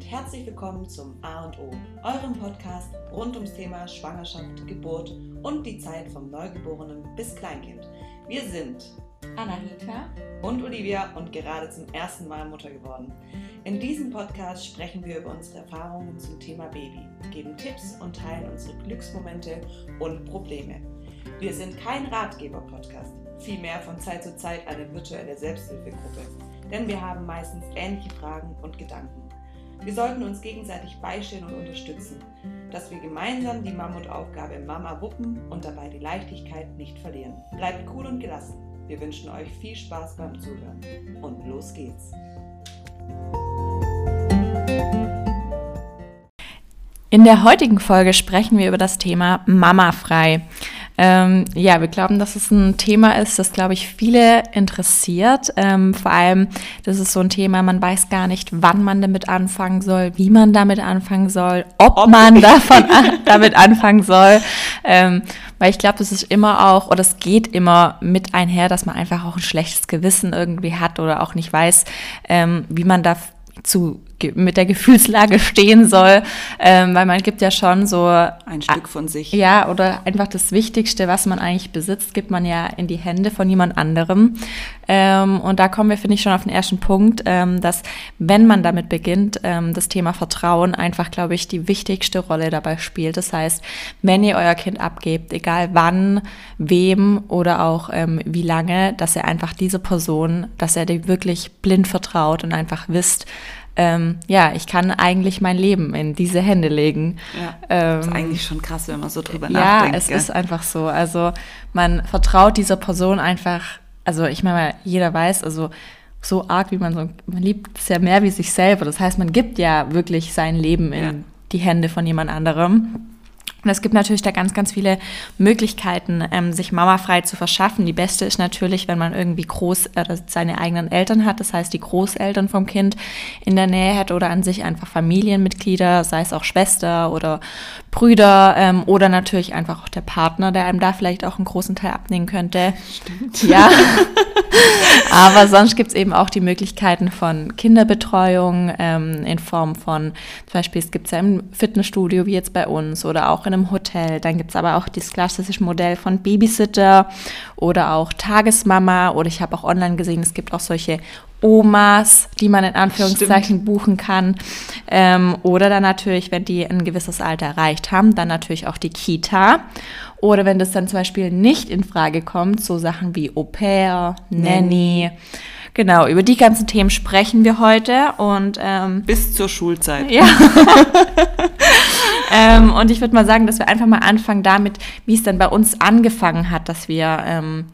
und herzlich willkommen zum A und O, eurem Podcast rund ums Thema Schwangerschaft, Geburt und die Zeit vom Neugeborenen bis Kleinkind. Wir sind Anahita und Olivia und gerade zum ersten Mal Mutter geworden. In diesem Podcast sprechen wir über unsere Erfahrungen zum Thema Baby, geben Tipps und teilen unsere Glücksmomente und Probleme. Wir sind kein Ratgeber-Podcast, vielmehr von Zeit zu Zeit eine virtuelle Selbsthilfegruppe, denn wir haben meistens ähnliche Fragen und Gedanken. Wir sollten uns gegenseitig beistehen und unterstützen, dass wir gemeinsam die Mammutaufgabe Mama wuppen und dabei die Leichtigkeit nicht verlieren. Bleibt cool und gelassen. Wir wünschen euch viel Spaß beim Zuhören. Und los geht's. In der heutigen Folge sprechen wir über das Thema Mama frei. Ähm, ja, wir glauben, dass es ein Thema ist, das, glaube ich, viele interessiert. Ähm, vor allem, das ist so ein Thema, man weiß gar nicht, wann man damit anfangen soll, wie man damit anfangen soll, ob, ob man davon an, damit anfangen soll. Ähm, weil ich glaube, das ist immer auch, oder es geht immer mit einher, dass man einfach auch ein schlechtes Gewissen irgendwie hat oder auch nicht weiß, ähm, wie man da zu mit der Gefühlslage stehen soll, ähm, weil man gibt ja schon so ein Stück von sich. Ja, oder einfach das Wichtigste, was man eigentlich besitzt, gibt man ja in die Hände von jemand anderem. Ähm, und da kommen wir, finde ich, schon auf den ersten Punkt, ähm, dass wenn man damit beginnt, ähm, das Thema Vertrauen einfach, glaube ich, die wichtigste Rolle dabei spielt. Das heißt, wenn ihr euer Kind abgebt, egal wann, wem oder auch ähm, wie lange, dass ihr einfach diese Person, dass er dir wirklich blind vertraut und einfach wisst, ähm, ja, ich kann eigentlich mein Leben in diese Hände legen. Ja, ähm, ist eigentlich schon krass, wenn man so drüber ja, nachdenkt. Ja, es gell? ist einfach so. Also man vertraut dieser Person einfach, also ich meine, jeder weiß, also so arg, wie man so, man liebt es ja mehr wie sich selber. Das heißt, man gibt ja wirklich sein Leben in ja. die Hände von jemand anderem. Und es gibt natürlich da ganz, ganz viele Möglichkeiten, ähm, sich mamafrei zu verschaffen. Die beste ist natürlich, wenn man irgendwie groß äh, seine eigenen Eltern hat, das heißt die Großeltern vom Kind in der Nähe hat oder an sich einfach Familienmitglieder, sei es auch Schwester oder Brüder ähm, oder natürlich einfach auch der Partner, der einem da vielleicht auch einen großen Teil abnehmen könnte. Stimmt. Ja. Aber sonst gibt es eben auch die Möglichkeiten von Kinderbetreuung ähm, in Form von, zum Beispiel, es gibt ja im Fitnessstudio wie jetzt bei uns oder auch in einem Hotel. Dann gibt es aber auch das klassische Modell von Babysitter oder auch Tagesmama oder ich habe auch online gesehen, es gibt auch solche Omas, die man in Anführungszeichen Stimmt. buchen kann. Ähm, oder dann natürlich, wenn die ein gewisses Alter erreicht haben, dann natürlich auch die Kita. Oder wenn das dann zum Beispiel nicht in Frage kommt, so Sachen wie Au pair, Nanny. Genau, über die ganzen Themen sprechen wir heute und ähm, bis zur Schulzeit. Ja. ähm, und ich würde mal sagen, dass wir einfach mal anfangen damit, wie es dann bei uns angefangen hat, dass wir ähm,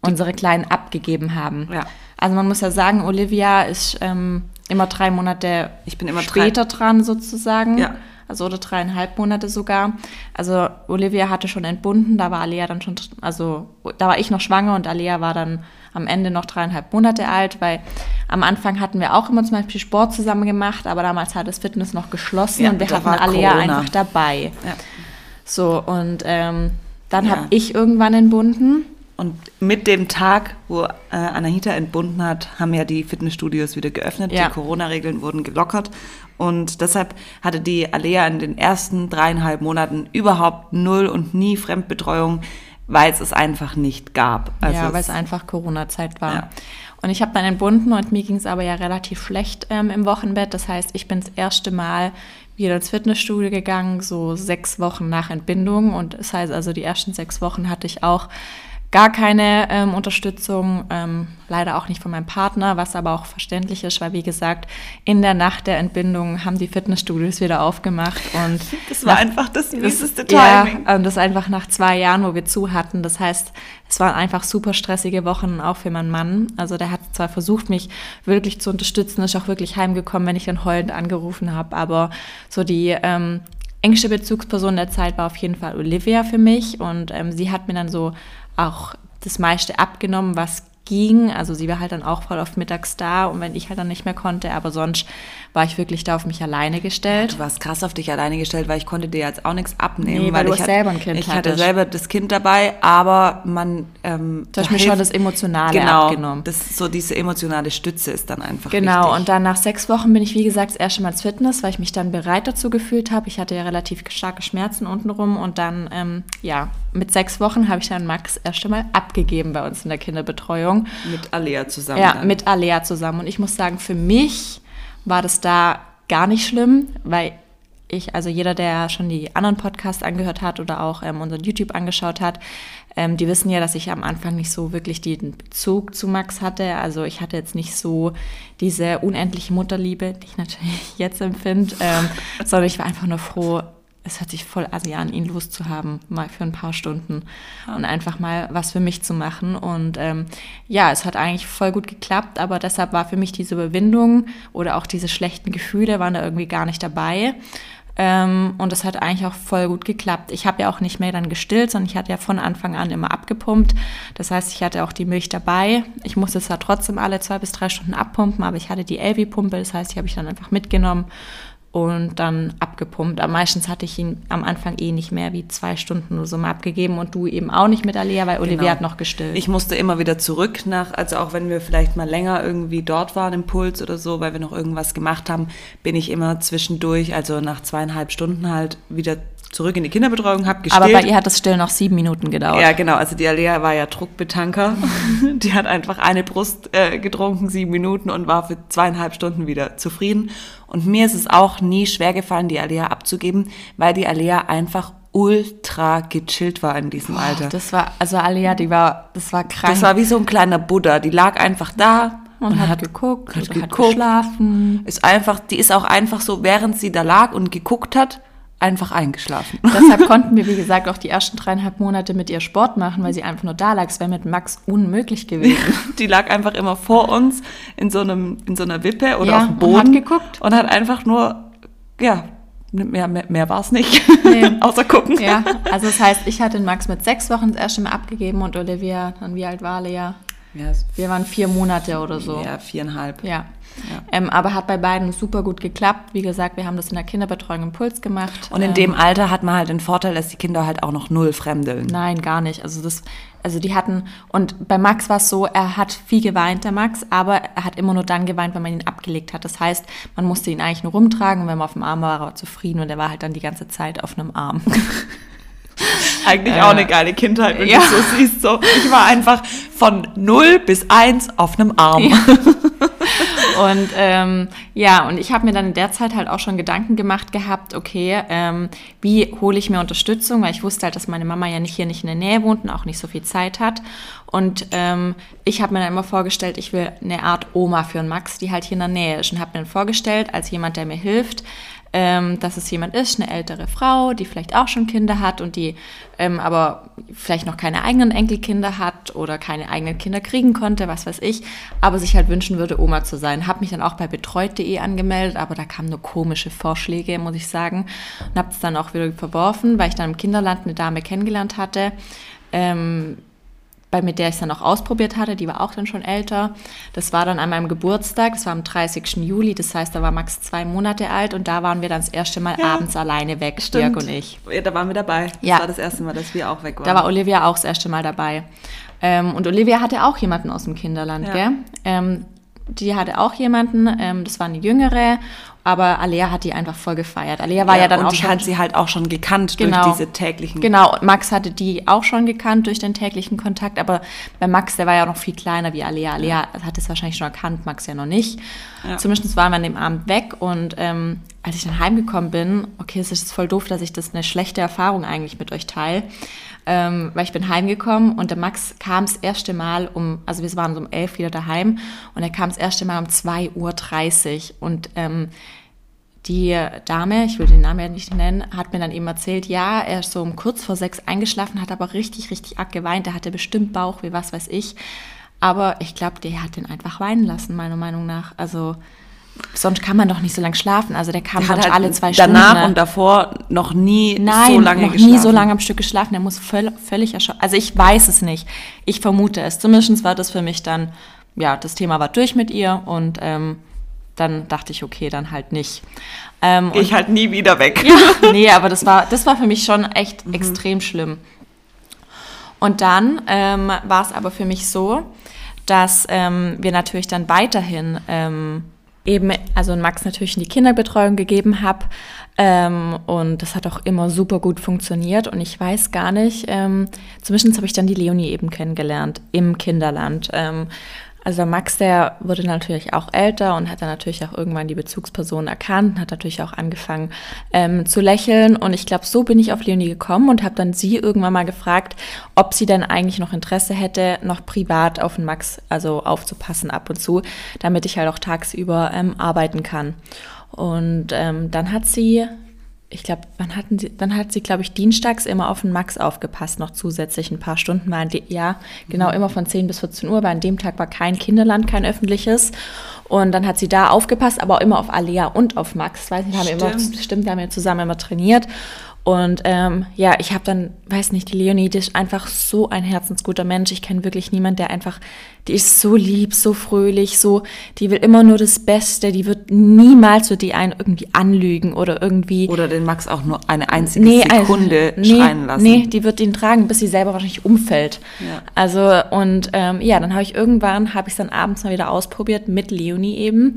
unsere Kleinen abgegeben haben. Ja. Also man muss ja sagen, Olivia ist ähm, immer drei Monate ich bin immer später drei. dran sozusagen. Ja. Also oder dreieinhalb Monate sogar. Also Olivia hatte schon entbunden, da war Alea dann schon, also da war ich noch schwanger und Alea war dann am Ende noch dreieinhalb Monate alt, weil am Anfang hatten wir auch immer zum Beispiel Sport zusammen gemacht, aber damals hat das Fitness noch geschlossen ja, und wir hatten Alea Corona. einfach dabei. Ja. So, und ähm, dann Ja. habe ich irgendwann entbunden. Und mit dem Tag, wo äh, Anahita entbunden hat, haben ja die Fitnessstudios wieder geöffnet. Ja. Die Corona-Regeln wurden gelockert. Und deshalb hatte die Alea in den ersten dreieinhalb Monaten überhaupt null und nie Fremdbetreuung, weil es es einfach nicht gab. Also ja, weil es einfach Corona-Zeit war. Ja. Und ich habe dann entbunden und mir ging es aber ja relativ schlecht ähm, im Wochenbett. Das heißt, ich bin das erste Mal wieder ins Fitnessstudio gegangen, so sechs Wochen nach Entbindung. Und das heißt also, die ersten sechs Wochen hatte ich auch gar keine ähm, Unterstützung, ähm, leider auch nicht von meinem Partner, was aber auch verständlich ist, weil wie gesagt, in der Nacht der Entbindung haben die Fitnessstudios wieder aufgemacht und das war nach- einfach das mieseste ja, Timing. und das einfach nach zwei Jahren, wo wir zu hatten. Das heißt, es waren einfach super stressige Wochen auch für meinen Mann. Also der hat zwar versucht, mich wirklich zu unterstützen, ist auch wirklich heimgekommen, wenn ich dann heulend angerufen habe, aber so die ähm, engste Bezugsperson der Zeit war auf jeden Fall Olivia für mich und ähm, sie hat mir dann so auch das meiste abgenommen, was ging. Also sie war halt dann auch voll oft mittags da und wenn ich halt dann nicht mehr konnte, aber sonst war ich wirklich da auf mich alleine gestellt. Du warst krass auf dich alleine gestellt, weil ich konnte dir jetzt auch nichts abnehmen. Nee, weil, weil du ich selber ein Kind Ich hattest. hatte selber das Kind dabei, aber man... Ähm, Du hast mir schon das Emotionale genau, abgenommen. Das, so diese emotionale Stütze ist dann einfach Genau, wichtig. und dann nach sechs Wochen bin ich, wie gesagt, das erste Mal ins Fitness, weil ich mich dann bereit dazu gefühlt habe. Ich hatte ja relativ starke Schmerzen untenrum und dann, ähm, ja, mit sechs Wochen habe ich dann Max das erste Mal abgegeben bei uns in der Kinderbetreuung. mit Alea zusammen. Ja, dann. mit Alea zusammen. Und ich muss sagen, für mich war das da gar nicht schlimm, weil ich, also jeder, der schon die anderen Podcasts angehört hat oder auch ähm, unseren YouTube angeschaut hat, ähm, die wissen ja, dass ich am Anfang nicht so wirklich den Bezug zu Max hatte. Also ich hatte jetzt nicht so diese unendliche Mutterliebe, die ich natürlich jetzt empfinde, ähm, sondern ich war einfach nur froh, es hört sich voll assi an, ihn loszuhaben, mal für ein paar Stunden und einfach mal was für mich zu machen. Und ähm, ja, es hat eigentlich voll gut geklappt, aber deshalb war für mich diese Überwindung oder auch diese schlechten Gefühle waren da irgendwie gar nicht dabei. Ähm, und das hat eigentlich auch voll gut geklappt. Ich habe ja auch nicht mehr dann gestillt, sondern ich hatte ja von Anfang an immer abgepumpt. Das heißt, ich hatte auch die Milch dabei. Ich musste zwar trotzdem alle zwei bis drei Stunden abpumpen, aber ich hatte die Elvi-Pumpe. Das heißt, die habe ich dann einfach mitgenommen und dann abgepumpt. Aber meistens hatte ich ihn am Anfang eh nicht mehr wie zwei Stunden nur so mal abgegeben und du eben auch nicht mit Alea, weil Olivia Genau. hat noch gestillt. Ich musste immer wieder zurück nach, also auch wenn wir vielleicht mal länger irgendwie dort waren im Puls oder so, weil wir noch irgendwas gemacht haben, bin ich immer zwischendurch, also nach zweieinhalb Stunden halt wieder zurück in die Kinderbetreuung, hab gestillt. aber bei ihr hat das Still noch sieben Minuten gedauert. Ja, genau. Also die Alea war ja Druckbetanker. die hat einfach eine Brust äh, getrunken, sieben Minuten und war für zweieinhalb Stunden wieder zufrieden. Und mir ist es auch nie schwer gefallen, die Alea abzugeben, weil die Alea einfach ultra gechillt war in diesem Alter. Das war, also Alea, die war, das war krank. Das war wie so ein kleiner Buddha. Die lag einfach da und, hat, geguckt, hat geguckt. geschlafen. Ist einfach, die ist auch einfach so, während sie da lag und geguckt hat, einfach eingeschlafen. Deshalb konnten wir, wie gesagt, auch die ersten dreieinhalb Monate mit ihr Sport machen, weil sie einfach nur da lag. Es wäre mit Max unmöglich gewesen. Die lag einfach immer vor uns in so einem, in so einer Wippe oder Ja, auf dem und Boden. hat geguckt. Und hat einfach nur, ja, mehr, mehr, mehr war es nicht. Nee. Außer gucken. Ja, also das heißt, ich hatte den Max mit sechs Wochen das erste Mal abgegeben und Olivia, dann wie alt war Lea? Ja, es- Wir waren vier Monate oder so. ja viereinhalb. Ja. Ähm, aber hat bei beiden super gut geklappt. Wie gesagt, wir haben das in der Kinderbetreuung im Puls gemacht. Und in Ähm, dem Alter hat man halt den Vorteil, dass die Kinder halt auch noch null fremdeln. Nein, gar nicht. Also das, also die hatten, und bei Max war es so, er hat viel geweint, der Max, aber er hat immer nur dann geweint, wenn man ihn abgelegt hat. Das heißt, man musste ihn eigentlich nur rumtragen und wenn man auf dem Arm war, war er zufrieden und er war halt dann die ganze Zeit auf einem Arm. Eigentlich auch eine geile Kindheit, wenn ja. du so siehst. So, ich war einfach von null bis eins auf einem Arm. Und ähm, ja, und ich habe mir dann in der Zeit halt auch schon Gedanken gemacht gehabt, okay, ähm, wie hole ich mir Unterstützung, weil ich wusste halt, dass meine Mama ja nicht hier nicht in der Nähe wohnt und auch nicht so viel Zeit hat. Und ähm, ich habe mir dann immer vorgestellt, ich will eine Art Oma für einen Max, die halt hier in der Nähe ist. Und habe mir dann vorgestellt, als jemand, der mir hilft, ähm, dass es jemand ist, eine ältere Frau, die vielleicht auch schon Kinder hat und die ähm, aber vielleicht noch keine eigenen Enkelkinder hat oder keine eigenen Kinder kriegen konnte, was weiß ich, aber sich halt wünschen würde, Oma zu sein. Habe mich dann auch bei betreut.de angemeldet, aber da kamen nur komische Vorschläge, muss ich sagen. Und habe es dann auch wieder verworfen, weil ich dann im Kinderland eine Dame kennengelernt hatte. Ähm, bei mit der ich es dann auch ausprobiert hatte, die war auch dann schon älter. Das war dann an meinem Geburtstag, das war am 30. Juli, das heißt, da war Max zwei Monate alt und da waren wir dann das erste Mal Ja, abends alleine weg, Stimmt. Dirk und ich. Ja, da waren wir dabei. Das Ja. war das erste Mal, dass wir auch weg waren. Da war Olivia auch das erste Mal dabei. Ähm, und Olivia hatte auch jemanden aus dem Kinderland, Ja. gell? Ähm, die hatte auch jemanden, ähm, das war eine jüngere, aber Alea hat die einfach voll gefeiert. Alea war ja, dann und auch die schon hat sie halt auch schon gekannt Genau. durch diese täglichen. Genau, und Max hatte die auch schon gekannt durch den täglichen Kontakt, aber bei Max, der war ja noch viel kleiner wie Alea. Alea hat es wahrscheinlich schon erkannt, Max ja noch nicht. Ja. Zumindest waren wir an dem Abend weg und ähm, als ich dann heimgekommen bin, okay, es ist voll doof, dass ich das eine schlechte Erfahrung eigentlich mit euch teile, ähm, weil ich bin heimgekommen und der Max kam das erste Mal um, also wir waren so um elf wieder daheim und er kam das erste Mal um 2.30 Uhr und ähm, die Dame, ich will den Namen ja nicht nennen, hat mir dann eben erzählt, ja, er ist so um kurz vor sechs eingeschlafen, hat aber richtig, richtig arg geweint. Er hatte bestimmt Bauch, wie was weiß ich. Aber ich glaube, der hat den einfach weinen lassen, meiner Meinung nach. Also sonst kann man doch nicht so lange schlafen. Also der kam Der sonst halt alle zwei danach Stunden. ne? und davor noch nie Nein, so lange noch geschlafen. nie so lange am Stück geschlafen. Der muss völ völlig erschöpft. Also ich weiß es nicht. Ich vermute es. Zumindest war das für mich dann, ja, das Thema war durch mit ihr und ähm, dann dachte ich, okay, dann halt nicht. Ähm, ich halt nie wieder weg. ja, nee, aber das war, das war für mich schon echt Mhm. extrem schlimm. Und dann ähm, war es aber für mich so, dass ähm, wir natürlich dann weiterhin ähm, eben, also Max natürlich in die Kinderbetreuung gegeben habe. Ähm, und das hat auch immer super gut funktioniert. Und ich weiß gar nicht, ähm, zumindest habe ich dann die Leonie eben kennengelernt im Kinderland. Ähm, also Max, der wurde natürlich auch älter und hat dann natürlich auch irgendwann die Bezugsperson erkannt, hat natürlich auch angefangen ähm, zu lächeln. Und ich glaube, so bin ich auf Leonie gekommen und habe dann sie irgendwann mal gefragt, ob sie denn eigentlich noch Interesse hätte, noch privat auf den Max, also aufzupassen ab und zu, damit ich halt auch tagsüber ähm, arbeiten kann. Und ähm, dann hat sie ich glaube, wann hatten sie, dann hat sie, glaube ich, dienstags immer auf den Max aufgepasst, noch zusätzlich ein paar Stunden. Die, ja, genau, immer von 10 bis 14 Uhr, weil an dem Tag war kein Kinderland, kein öffentliches. Und dann hat sie da aufgepasst, aber auch immer auf Alea und auf Max. Weiß nicht, haben wir immer, Stimmt. stimmt, wir haben ja zusammen immer trainiert. Und ähm, ja, ich habe dann, weiß nicht, die Leonie, die ist einfach so ein herzensguter Mensch. Ich kenne wirklich niemanden, der einfach, die ist so lieb, so fröhlich, so, die will immer nur das Beste, die wird niemals wird die einen irgendwie anlügen oder irgendwie. Oder den Max auch nur eine einzige also, Sekunde nee, schreien lassen. Nee, die wird ihn tragen, bis sie selber wahrscheinlich umfällt. Ja. Also und ähm, ja, dann habe ich irgendwann, habe ich dann abends mal wieder ausprobiert mit Leonie eben.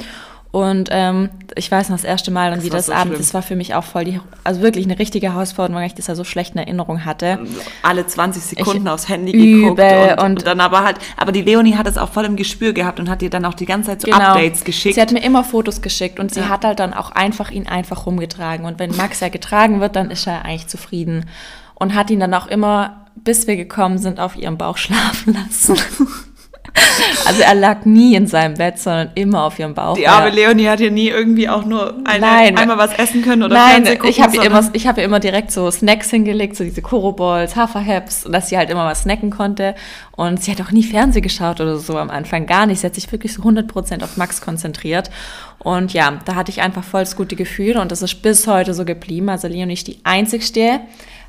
Und ähm, ich weiß noch das erste Mal dann Das wieder das so Abend, das war für mich auch voll die, also wirklich eine richtige Herausforderung, weil ich das ja so schlecht in Erinnerung hatte. alle 20 Sekunden Ich- aufs Handy geguckt und, und- und dann aber halt, aber die Leonie hat es auch voll im Gespür gehabt und hat dir dann auch die ganze Zeit so Genau. Updates geschickt. Sie hat mir immer Fotos geschickt und sie Ja. hat halt dann auch einfach ihn einfach rumgetragen. Und wenn Max ja getragen wird, dann ist er eigentlich zufrieden. Und hat ihn dann auch immer, bis wir gekommen sind, auf ihrem Bauch schlafen lassen. also er lag nie in seinem Bett, sondern immer auf ihrem Bauch. die arme. Leonie hat ja nie irgendwie auch nur eine, Nein. einmal was essen können oder Nein, gucken, ich habe ihr immer, ich habe ihr immer direkt so Snacks hingelegt, so diese Koro-Balls, Haferhaps und dass sie halt immer was snacken konnte. Und sie hat auch nie Fernsehen geschaut oder so am Anfang, gar nicht. Sie hat sich wirklich so 100% auf Max konzentriert. Und ja, da hatte ich einfach voll das gute Gefühl und das ist bis heute so geblieben. Also Leonie ist die einzigste,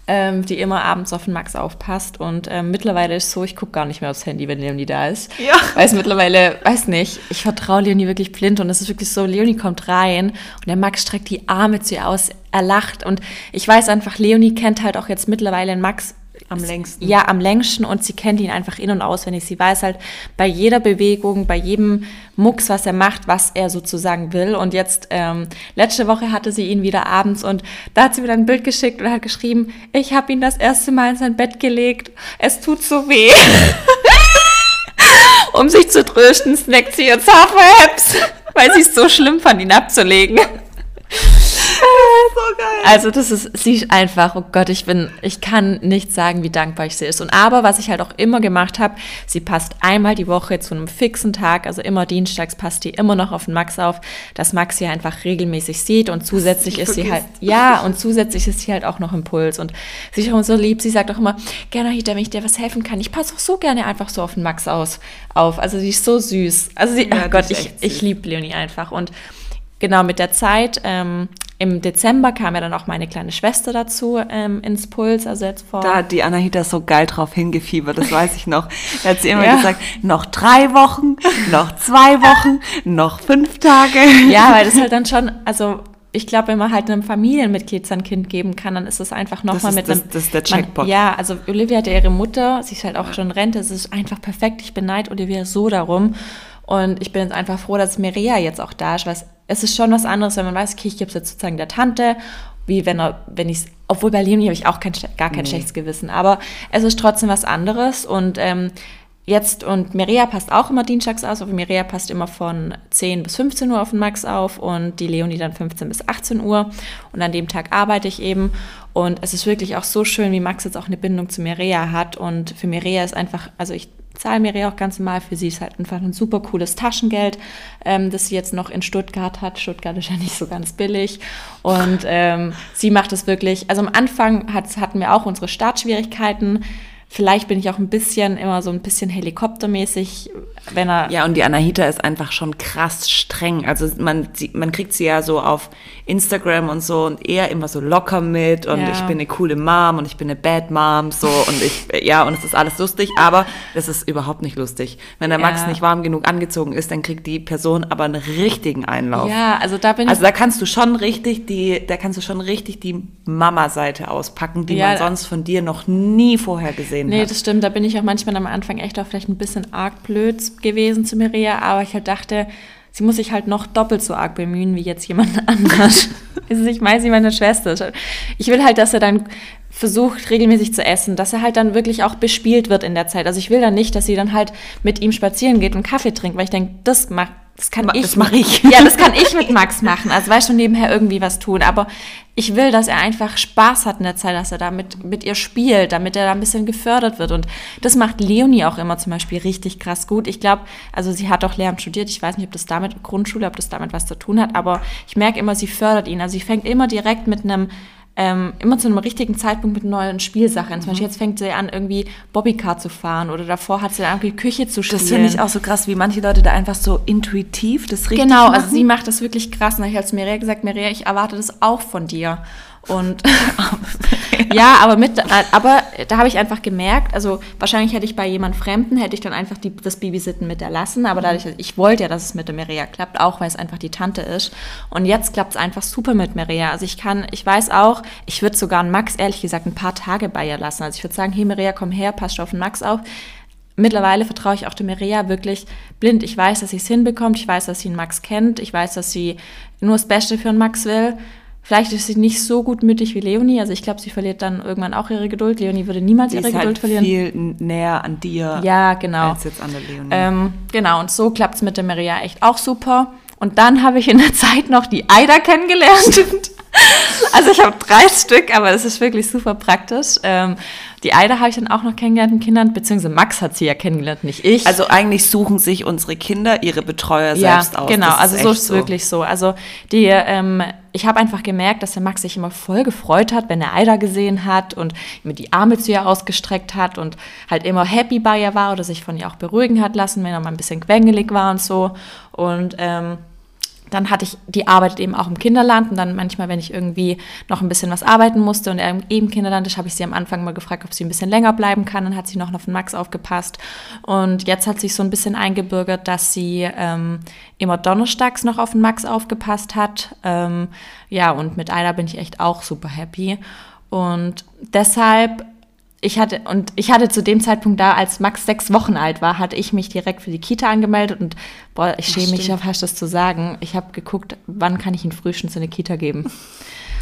ähm, die immer abends auf den Max aufpasst. Und ähm, mittlerweile ist es so, ich gucke gar nicht mehr aufs Handy, wenn Leonie da ist. Ja. Weil es mittlerweile, weiß nicht, ich vertraue Leonie wirklich blind und es ist wirklich so, Leonie kommt rein und der Max streckt die Arme zu ihr aus, er lacht und ich weiß einfach, Leonie kennt halt auch jetzt mittlerweile den Max Am längsten. Ja, am längsten und sie kennt ihn einfach in- und auswendig. Sie weiß halt bei jeder Bewegung, bei jedem Mucks, was er macht, was er sozusagen will. Und jetzt, ähm, letzte Woche hatte sie ihn wieder abends und da hat sie mir dann ein Bild geschickt und hat geschrieben, ich habe ihn das erste Mal in sein Bett gelegt. Es tut so weh. um sich zu trösten, snackt sie jetzt Haferhaps, weil sie es so schlimm fand, ihn abzulegen. So geil. Also das ist, sie ist einfach, oh Gott, ich bin, ich kann nicht sagen, wie dankbar ich sie ist. Und aber, was ich halt auch immer gemacht habe, sie passt einmal die Woche zu einem fixen Tag, also immer dienstags passt die immer noch auf den Max auf, dass Max sie einfach regelmäßig sieht und zusätzlich ist sie halt, ja, und zusätzlich ist sie halt auch noch Impuls und sie ist auch immer so lieb, sie sagt auch immer, gerne Hita, wenn ich dir was helfen kann, ich passe auch so gerne einfach so auf den Max aus, auf. Also sie ist so süß. Also sie, Ja, oh Gott, ich, ich liebe Leonie einfach und genau mit der Zeit, ähm, im Dezember kam ja dann auch meine kleine Schwester dazu ähm, ins Puls, also jetzt vor. Da hat die Anahita so geil drauf hingefiebert, das weiß ich noch. Da hat sie immer Ja. gesagt, noch drei Wochen, noch zwei Wochen, noch fünf Tage. ja, weil das halt dann schon, also ich glaube, wenn man halt einem Familienmitglied sein Kind geben kann, dann ist es einfach nochmal mit das- einem. das ist der Jackpot. Ja, also Olivia hat ja ihre Mutter, sie ist halt auch schon in Rente, es ist einfach perfekt. Ich beneide Olivia so darum. Und ich bin jetzt einfach froh, dass Mireia jetzt auch da ist, weil es- ist schon was anderes, wenn man weiß, okay, ich gebe es jetzt sozusagen der Tante, wie wenn er, wenn ich es, obwohl bei Leonie habe ich auch kein, gar kein schlechtes Gewissen, aber es ist trotzdem was anderes und ähm, Jetzt und Mireia passt auch immer dienstags aus, aber Mireia passt immer von 10 bis 15 Uhr auf den Max auf und die Leonie dann 15 bis 18 Uhr. Und an dem Tag arbeite ich eben. Und es ist wirklich auch so schön, wie Max jetzt auch eine Bindung zu Mireia hat. Und für Mireia ist einfach, also ich zahle Mireia auch ganz normal, für sie ist halt einfach ein super cooles Taschengeld, ähm, das sie jetzt noch in Stuttgart hat. Stuttgart ist ja nicht so ganz billig. Und ähm, sie macht es wirklich, also am Anfang hat, hatten wir auch unsere Startschwierigkeiten Vielleicht bin ich auch ein bisschen immer so ein bisschen helikoptermäßig, wenn er. Ja, und die Anahita ist einfach schon krass streng. Also man, sie, man kriegt sie ja so auf Instagram und so und eher immer so locker mit und Ja. ich bin eine coole Mom und ich bin eine Bad Mom so und ich, ja, und es ist alles lustig, aber es ist überhaupt nicht lustig. Wenn der Max Ja. nicht warm genug angezogen ist, dann kriegt die Person aber einen richtigen Einlauf. Ja, also da bin Also ich. da kannst du schon richtig die, da kannst du schon richtig die Mama-Seite auspacken, die Ja. man sonst von dir noch nie vorher gesehen Nee, hat. das stimmt. Da bin ich auch manchmal am Anfang echt auch vielleicht ein bisschen arg blöd gewesen zu Mireia, aber ich halt dachte, sie muss sich halt noch doppelt so arg bemühen wie jetzt jemand anders. ich meine, sie meine Schwester. Ich will halt, dass er dann versucht, regelmäßig zu essen, dass er halt dann wirklich auch bespielt wird in der Zeit. Also ich will dann nicht, dass sie dann halt mit ihm spazieren geht und Kaffee trinkt, weil ich denke, das macht, das kann Ma- ich. das mach ich. Ja, das kann ich mit Max machen. Also weißt du, nebenher irgendwie was tun. Aber ich will, dass er einfach Spaß hat in der Zeit, dass er da mit, mit ihr spielt, damit er da ein bisschen gefördert wird. Und das macht Leonie auch immer zum Beispiel richtig krass gut. Ich glaube, also sie hat auch Lehramt studiert. Ich weiß nicht, ob das damit, Grundschule, ob das damit was zu tun hat. Aber ich merke immer, sie fördert ihn. Also sie fängt immer direkt mit einem ähm, immer zu einem richtigen Zeitpunkt mit neuen Spielsachen. Zum Beispiel jetzt fängt sie an, irgendwie Bobbycar zu fahren oder davor hat sie irgendwie Küche zu spielen. Das finde ich auch so krass, wie manche Leute da einfach so intuitiv das richtig Genau, machen. also sie macht das wirklich krass. Und da habe ich halt zu Mireia gesagt, Mireia, ich erwarte das auch von dir. Und ja, aber mit, aber da habe ich einfach gemerkt, also wahrscheinlich hätte ich bei jemand Fremden, hätte ich dann einfach die, das Babysitten mit erlassen, aber dadurch, ich wollte ja, dass es mit der Mireia klappt, auch weil es einfach die Tante ist. Und jetzt klappt es einfach super mit Mireia. Also ich kann, ich weiß auch, ich würde sogar einen Max, ehrlich gesagt, ein paar Tage bei ihr lassen. Also ich würde sagen, hey Mireia, komm her, passt auf den Max auf. Mittlerweile vertraue ich auch der Mireia wirklich blind. Ich weiß, dass sie es hinbekommt. Ich weiß, dass sie einen Max kennt. Ich weiß, dass sie nur das Beste für einen Max will. Vielleicht ist sie nicht so gutmütig wie Leonie. Also ich glaube, sie verliert dann irgendwann auch ihre Geduld. Leonie würde niemals Die ihre ist Geduld halt verlieren. viel näher an dir Ja, genau. als jetzt an der Leonie. Ähm, genau, und so klappt es mit der Maria echt auch super. Und dann habe ich in der Zeit noch die Aida kennengelernt. also ich habe drei Stück, aber es ist wirklich super praktisch. Ähm, die Aida habe ich dann auch noch kennengelernt in Kindern, beziehungsweise Max hat sie ja kennengelernt, nicht ich. also eigentlich suchen sich unsere Kinder ihre Betreuer ja, selbst aus. genau, Das also so echt ist es wirklich so. Also die, ähm, ich habe einfach gemerkt, dass der Max sich immer voll gefreut hat, wenn er Aida gesehen hat und mir die Arme zu ihr ausgestreckt hat und halt immer happy bei ihr war oder sich von ihr auch beruhigen hat lassen, wenn er mal ein bisschen quengelig war und so. Und ähm, dann hatte ich, die arbeitet eben auch im Kinderland und dann manchmal, wenn ich irgendwie noch ein bisschen was arbeiten musste und eben Kinderland ist, habe ich sie am Anfang mal gefragt, ob sie ein bisschen länger bleiben kann. Dann hat sie noch auf den Max aufgepasst. Und jetzt hat sich so ein bisschen eingebürgert, dass sie ähm, immer donnerstags noch auf den Max aufgepasst hat. Ähm, ja, und mit Aida bin ich echt auch super happy. Und deshalb ich hatte, und ich hatte zu dem Zeitpunkt da, als Max sechs Wochen alt war, hatte ich mich direkt für die Kita angemeldet und boah, ich schäme mich ja fast das zu sagen. Ich habe geguckt, wann kann ich ihn frühestens in eine Kita geben.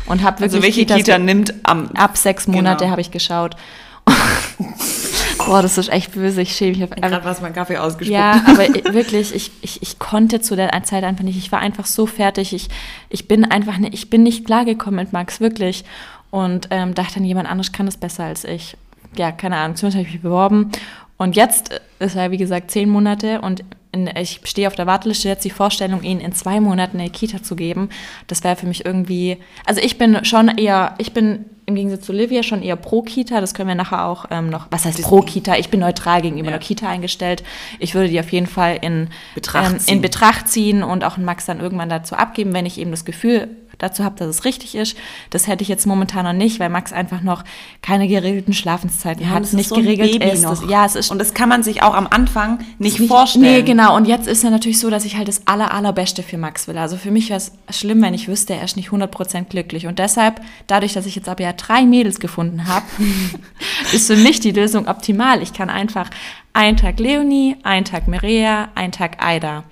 Und habe wirklich Also welche Kitas- Kita nimmt am ab sechs Monate Genau. habe ich geschaut. boah, das ist echt böse, ich schäme mich auf gerade was mein Kaffee ausgespuckt. ja, aber wirklich, ich, ich, ich konnte zu der Zeit einfach nicht. Ich war einfach so fertig. Ich, ich bin einfach nicht, ich bin nicht klargekommen mit Max, wirklich. Und ähm, dachte dann, jemand anderes kann das besser als ich. Ja, keine Ahnung, zumindest habe ich mich beworben. Und jetzt ist er, wie gesagt, zehn Monate und in, ich stehe auf der Warteliste jetzt die Vorstellung, ihn in zwei Monaten in die Kita zu geben. Das wäre für mich irgendwie, also ich bin schon eher, ich bin im Gegensatz zu Livia schon eher pro Kita. Das können wir nachher auch ähm, noch, was heißt pro Kita? Ich bin neutral gegenüber Ja. der Kita eingestellt. Ich würde die auf jeden Fall in Betracht ähm, ziehen. in Betracht ziehen und auch Max dann irgendwann dazu abgeben, wenn ich eben das Gefühl dazu habe, dass es richtig ist. Das hätte ich jetzt momentan noch nicht, weil Max einfach noch keine geregelten Schlafenszeiten hat, das nicht ist so ein geregelt Baby ist. noch. Das, ja, es ist Und das kann man sich auch am Anfang nicht, nicht- vorstellen. Nee, genau. Und jetzt ist ja natürlich so, dass ich halt das aller, allerbeste für Max will. Also für mich wäre es schlimm, wenn ich wüsste, er ist nicht 100% glücklich. Und deshalb, dadurch, dass ich jetzt aber ja drei Mädels gefunden habe, ist für mich die Lösung optimal. Ich kann einfach einen Tag Leonie, einen Tag Mireia, einen Tag Aida.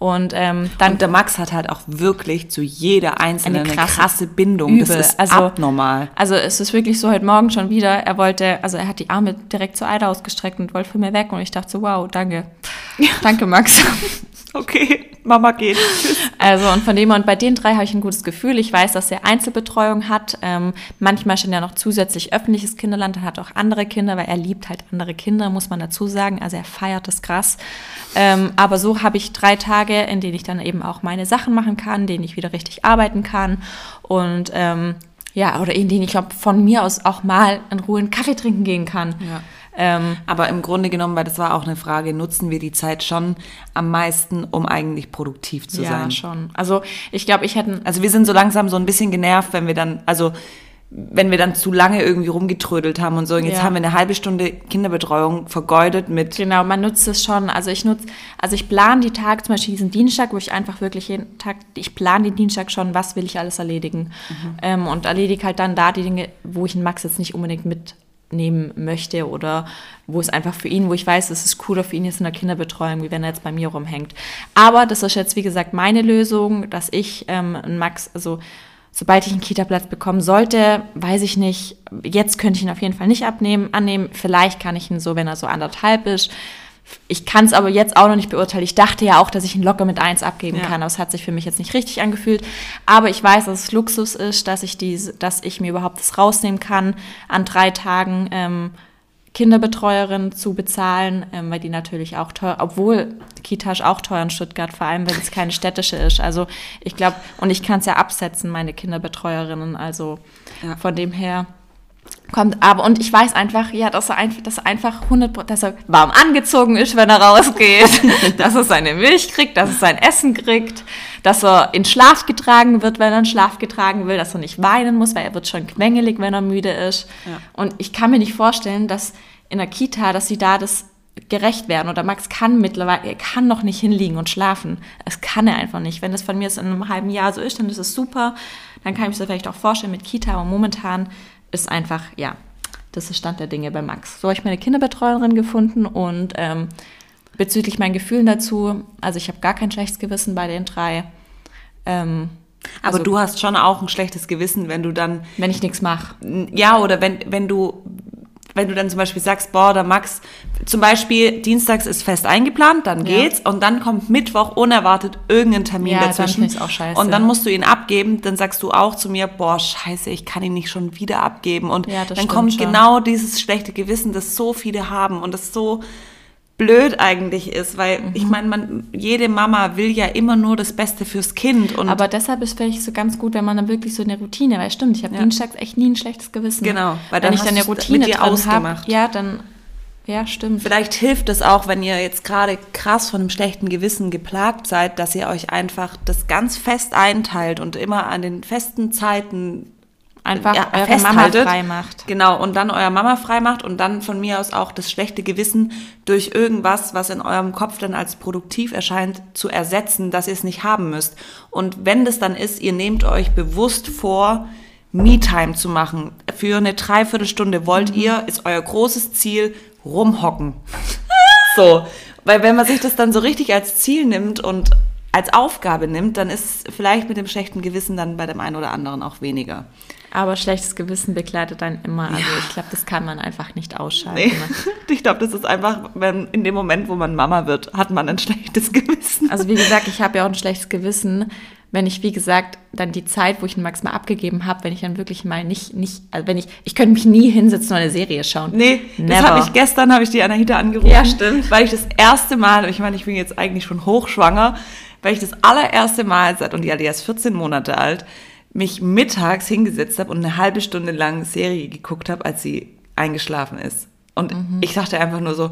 Und ähm, dann Und der Max hat halt auch wirklich zu jeder einzelnen Eine eine krasse, krasse- Bindung. Das Übel. ist Also- abnormal. Also es ist wirklich so heute Morgen schon wieder, er wollte, also er hat die Arme direkt zur Aida ausgestreckt und wollte von mir weg und ich dachte so, wow, danke. Danke, Max. Okay, Mama geht. Tschüss. Also und von dem und bei den drei habe ich ein gutes Gefühl. Ich weiß, dass er Einzelbetreuung hat. Ähm, manchmal schon ja noch zusätzlich öffentliches Kinderland. Er hat auch andere Kinder, weil er liebt halt andere Kinder, muss man dazu sagen. Also er feiert das krass. Ähm, aber so habe ich drei Tage, in denen ich dann eben auch meine Sachen machen kann, in denen ich wieder richtig arbeiten kann. Und ähm, ja, oder in denen ich glaub, von mir aus auch mal in Ruhe einen Kaffee trinken gehen kann. Ja. Ähm, Aber im Grunde genommen, weil das war auch eine Frage, nutzen wir die Zeit schon am meisten, um eigentlich produktiv zu ja, sein? schon. Also ich glaube, ich hätte Also wir sind so langsam so ein bisschen genervt, wenn wir dann, also wenn wir dann zu lange irgendwie rumgetrödelt haben und so, und jetzt Ja. haben wir eine halbe Stunde Kinderbetreuung vergeudet mit, Genau, man nutzt es schon. Also ich nutze, also ich plane die Tage, zum Beispiel diesen Dienstag, wo ich einfach wirklich jeden Tag, ich plane den Dienstag schon, was will ich alles erledigen. Ähm, und erledige halt dann da die Dinge, wo ich den Max jetzt nicht unbedingt mitnehmen möchte oder wo es einfach für ihn, wo ich weiß, es ist cooler für ihn jetzt in der Kinderbetreuung, wie wenn er jetzt bei mir rumhängt. Aber das ist jetzt, wie gesagt, meine Lösung, dass ich ähm, Max, also Sobald ich einen Kita-Platz bekommen sollte, weiß ich nicht. Jetzt könnte ich ihn auf jeden Fall nicht abnehmen, annehmen. Vielleicht kann ich ihn so, wenn er so anderthalb ist. Ich kann es aber jetzt auch noch nicht beurteilen. Ich dachte ja auch, dass ich ihn locker mit eins abgeben Ja. kann. Aber es hat sich für mich jetzt nicht richtig angefühlt. Aber ich weiß, dass es Luxus ist, dass ich diese, dass ich mir überhaupt das rausnehmen kann, an drei Tagen ähm, Kinderbetreuerin zu bezahlen, ähm, weil die natürlich auch teuer, obwohl Kita ist auch teuer in Stuttgart, vor allem wenn es keine städtische ist. Also ich glaube, und ich kann es ja absetzen, meine Kinderbetreuerinnen. Also Ja. von dem her kommt, aber und ich weiß einfach, ja, dass er einfach, dass er einfach 100, dass er warm angezogen ist, wenn er rausgeht, dass er seine Milch kriegt, dass er sein Essen kriegt, dass er in Schlaf getragen wird, wenn er in Schlaf getragen will, dass er nicht weinen muss, weil er wird schon quengelig, wenn er müde ist. Ja. Und ich kann mir nicht vorstellen, dass in der Kita, dass sie da das gerecht werden. Oder Max kann mittlerweile, er kann noch nicht hinliegen und schlafen. Es kann er einfach nicht. Wenn das von mir jetzt in einem halben Jahr so ist, dann ist es super. Dann kann ich mir das vielleicht auch vorstellen mit Kita, aber momentan ist einfach, ja, das ist Stand der Dinge bei Max. So habe ich meine Kinderbetreuerin gefunden und ähm, bezüglich meinen Gefühlen dazu, also ich habe gar kein schlechtes Gewissen bei den drei. Ähm, aber also, du hast schon auch ein schlechtes Gewissen, wenn du dann wenn ich nichts mache. Ja, oder wenn, wenn du, wenn du dann zum Beispiel sagst, boah, der Max, zum Beispiel dienstags ist fest eingeplant, dann Ja. geht's und dann kommt Mittwoch unerwartet irgendein Termin Ja, dann dazwischen. ich's auch scheiße. Und dann musst du ihn abgeben, dann sagst du auch zu mir, boah, scheiße, ich kann ihn nicht schon wieder abgeben. Und Ja, dann kommt schon. genau dieses schlechte Gewissen, das so viele haben und das so blöd eigentlich ist, weil Mhm. ich meine, man, jede Mama will ja immer nur das Beste fürs Kind und Aber deshalb ist vielleicht so ganz gut, wenn man dann wirklich so eine Routine, weil stimmt, ich habe Ja. dienstags echt nie ein schlechtes Gewissen. Genau, weil wenn dann ich hast dann eine Routine mit dir drin ausgemacht. ja, dann, ja, stimmt. Vielleicht hilft es auch, wenn ihr jetzt gerade krass von einem schlechten Gewissen geplagt seid, dass ihr euch einfach das ganz fest einteilt und immer an den festen Zeiten Einfach ja, eure Mama frei macht. Genau, und dann euer Mama frei macht und dann von mir aus auch das schlechte Gewissen durch irgendwas, was in eurem Kopf dann als produktiv erscheint, zu ersetzen, dass ihr es nicht haben müsst. Und wenn das dann ist, ihr nehmt euch bewusst vor, Me-Time zu machen. Für eine Dreiviertelstunde wollt ihr, ist euer großes Ziel, rumhocken. So, weil wenn man sich das dann so richtig als Ziel nimmt und als Aufgabe nimmt, dann ist es vielleicht mit dem schlechten Gewissen dann bei dem einen oder anderen auch weniger. Aber schlechtes Gewissen begleitet einen immer. Also ich glaube, das kann man einfach nicht ausschalten. Nee. Ich glaube, das ist einfach, wenn in dem Moment, wo man Mama wird, hat man ein schlechtes Gewissen. Also wie gesagt, ich habe ja auch ein schlechtes Gewissen, wenn ich, wie gesagt, dann die Zeit, wo ich den Max mal abgegeben habe, wenn ich dann wirklich mal nicht, nicht, also wenn ich, ich könnte mich nie hinsetzen und eine Serie schauen. Nee, das Never. habe ich gestern, habe ich die Anahita angerufen. Ja, stimmt. Weil ich das erste Mal, ich meine, ich bin jetzt eigentlich schon hochschwanger, weil ich das allererste Mal seit, und die Alia ist 14 Monate alt, mich mittags hingesetzt habe und eine halbe Stunde lang Serie geguckt habe, als sie eingeschlafen ist. Und Mhm. ich dachte einfach nur so,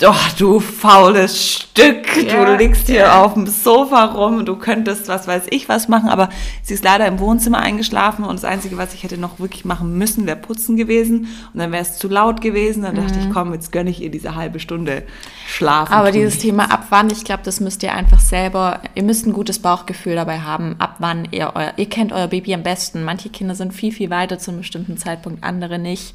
doch, du faules Stück, Ja, du liegst hier ja. auf dem Sofa rum, du könntest was weiß ich was machen, aber sie ist leider im Wohnzimmer eingeschlafen und das Einzige, was ich hätte noch wirklich machen müssen, wäre putzen gewesen und dann wäre es zu laut gewesen, dann dachte ich, komm, jetzt gönne ich ihr diese halbe Stunde Schlaf. Mhm. Aber dieses nichts. Thema ab wann, ich glaube, das müsst ihr einfach selber, ihr müsst ein gutes Bauchgefühl dabei haben, ab wann ihr euer, ihr kennt euer Baby am besten. Manche Kinder sind viel, viel weiter zu einem bestimmten Zeitpunkt, andere nicht.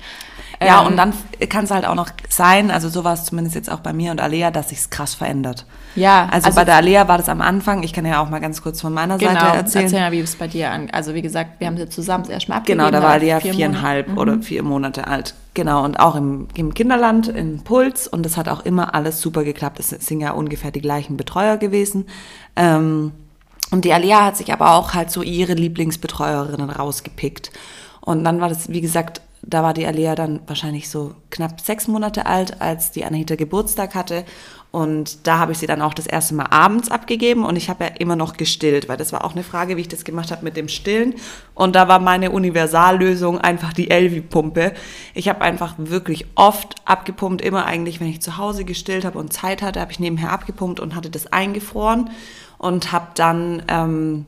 Ja, Ähm, und dann kann es halt auch noch sein, also so war es zumindest jetzt auch bei mir und Alea, dass sich's krass verändert. Ja, Also, also- bei der Alea war das am Anfang, ich kann ja auch mal ganz kurz von meiner Genau, Seite erzählen. erzähl mal, wie es bei dir an. Also wie gesagt, wir haben sie zusammen erst mal abgegeben. Genau, da war Alea vier viereinhalb Monate. oder vier Monate alt. Genau, und auch im, im Kinderland, in Puls. Und das hat auch immer alles super geklappt. Es sind ja ungefähr die gleichen Betreuer gewesen. Ähm, und die Alia hat sich aber auch halt so ihre Lieblingsbetreuerinnen rausgepickt. Und dann war das, wie gesagt, da war die Alia dann wahrscheinlich so knapp sechs Monate alt, als die Anahita Geburtstag hatte. Und da habe ich sie dann auch das erste Mal abends abgegeben und ich habe ja immer noch gestillt, weil das war auch eine Frage, wie ich das gemacht habe mit dem Stillen. Und da war meine Universallösung einfach die Elvi-Pumpe. Ich habe einfach wirklich oft abgepumpt, immer eigentlich, wenn ich zu Hause gestillt habe und Zeit hatte, habe ich nebenher abgepumpt und hatte das eingefroren und habe dann ähm,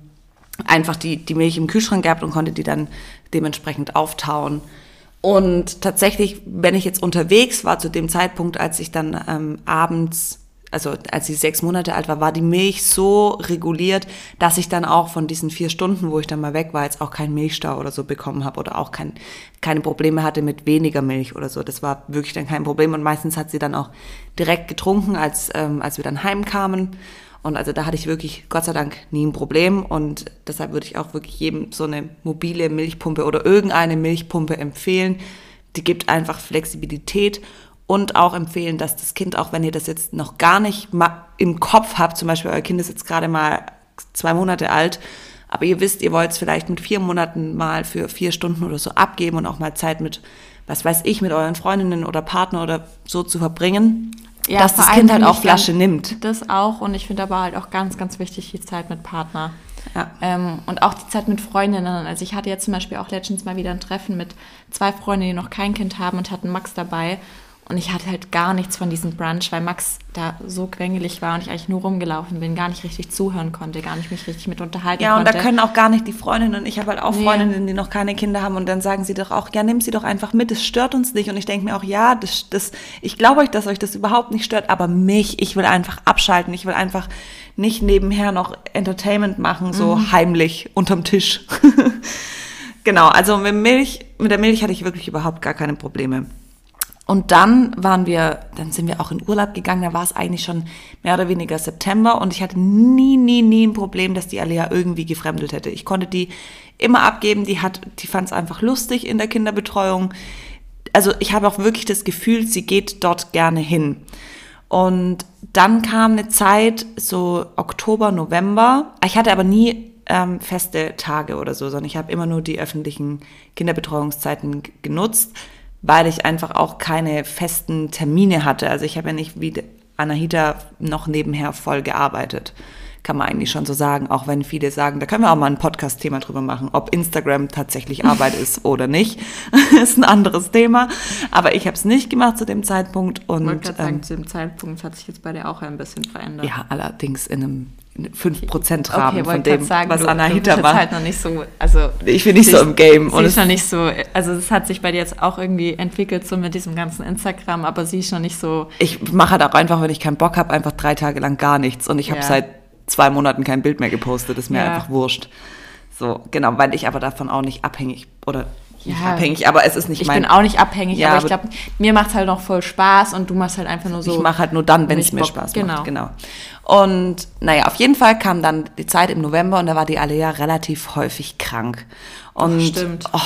einfach die, die Milch im Kühlschrank gehabt und konnte die dann dementsprechend auftauen. Und tatsächlich, wenn ich jetzt unterwegs war, zu dem Zeitpunkt, als ich dann ähm, abends, also als sie sechs Monate alt war, war die Milch so reguliert, dass ich dann auch von diesen vier Stunden, wo ich dann mal weg war, jetzt auch keinen Milchstau oder so bekommen habe oder auch kein, keine Probleme hatte mit weniger Milch oder so. Das war wirklich dann kein Problem. Und meistens hat sie dann auch direkt getrunken, als, ähm, als wir dann heimkamen. Und also da hatte ich wirklich, Gott sei Dank, nie ein Problem. Und deshalb würde ich auch wirklich jedem so eine mobile Milchpumpe oder irgendeine Milchpumpe empfehlen. Die gibt einfach Flexibilität und auch empfehlen, dass das Kind, auch wenn ihr das jetzt noch gar nicht im Kopf habt, zum Beispiel euer Kind ist jetzt gerade mal zwei Monate alt, aber ihr wisst, ihr wollt es vielleicht mit vier Monaten mal für vier Stunden oder so abgeben und auch mal Zeit mit, was weiß ich, mit euren Freundinnen oder Partner oder so zu verbringen ja, dass das Kind halt auch Flasche nimmt. Das auch und ich finde aber halt auch ganz, ganz wichtig die Zeit mit Partner. Ja. Ähm, und auch die Zeit mit Freundinnen. Also ich hatte jetzt zum Beispiel auch letztens mal wieder ein Treffen mit zwei Freundinnen, die noch kein Kind haben und hatten Max dabei. Und ich hatte halt gar nichts von diesem Brunch, weil Max da so quengelig war und ich eigentlich nur rumgelaufen bin, gar nicht richtig zuhören konnte, gar nicht mich richtig mit unterhalten ja, konnte. Ja, und da können auch gar nicht die Freundinnen, ich habe halt auch nee. Freundinnen, die noch keine Kinder haben und dann sagen sie doch auch, ja, nimm sie doch einfach mit, es stört uns nicht. Und ich denke mir auch, ja, das, das, ich glaube euch, dass euch das überhaupt nicht stört, aber mich, ich will einfach abschalten, ich will einfach nicht nebenher noch Entertainment machen, so mhm. heimlich unterm Tisch. genau, also mit Milch, mit der Milch hatte ich wirklich überhaupt gar keine Probleme. Und dann waren wir, dann sind wir auch in Urlaub gegangen, da war es eigentlich schon mehr oder weniger September und ich hatte nie, nie, nie ein Problem, dass die Alea irgendwie gefremdelt hätte. Ich konnte die immer abgeben, die hat, die fand es einfach lustig in der Kinderbetreuung. Also ich habe auch wirklich das Gefühl, sie geht dort gerne hin. Und dann kam eine Zeit, so Oktober, November. Ich hatte aber nie ähm, feste Tage oder so, sondern ich habe immer nur die öffentlichen Kinderbetreuungszeiten genutzt weil ich einfach auch keine festen Termine hatte. Also ich habe ja nicht wie Anahita noch nebenher voll gearbeitet. Kann man eigentlich schon so sagen, auch wenn viele sagen, da können wir auch mal ein Podcast-Thema drüber machen, ob Instagram tatsächlich Arbeit ist oder nicht. ist ein anderes Thema. Aber ich habe es nicht gemacht zu dem Zeitpunkt. Und, ich wollte gerade sagen, ähm, zu dem Zeitpunkt hat sich jetzt bei dir auch ein bisschen verändert. Ja, allerdings in einem 5% Rahmen okay, von dem, sagen, was du, Anahita du macht. Halt noch nicht so, also ich bin nicht so im Game. Sie ist noch nicht so, also es hat sich bei dir jetzt auch irgendwie entwickelt, so mit diesem ganzen Instagram, aber sie ist noch nicht so. Ich mache halt auch einfach, wenn ich keinen Bock habe, einfach drei Tage lang gar nichts. Und ich habe ja. seit zwei Monaten kein Bild mehr gepostet, ist mir ja. einfach wurscht. So, genau, weil ich aber davon auch nicht abhängig oder nicht ja, abhängig, aber es ist nicht ich mein... Ich bin auch nicht abhängig, ja, aber ich glaube, mir macht es halt noch voll Spaß und du machst halt einfach nur so... Ich mache halt nur dann, wenn es mir Spaß genau. macht. Genau. Und naja, auf jeden Fall kam dann die Zeit im November und da war die Alea relativ häufig krank. Und, oh, stimmt. Oh,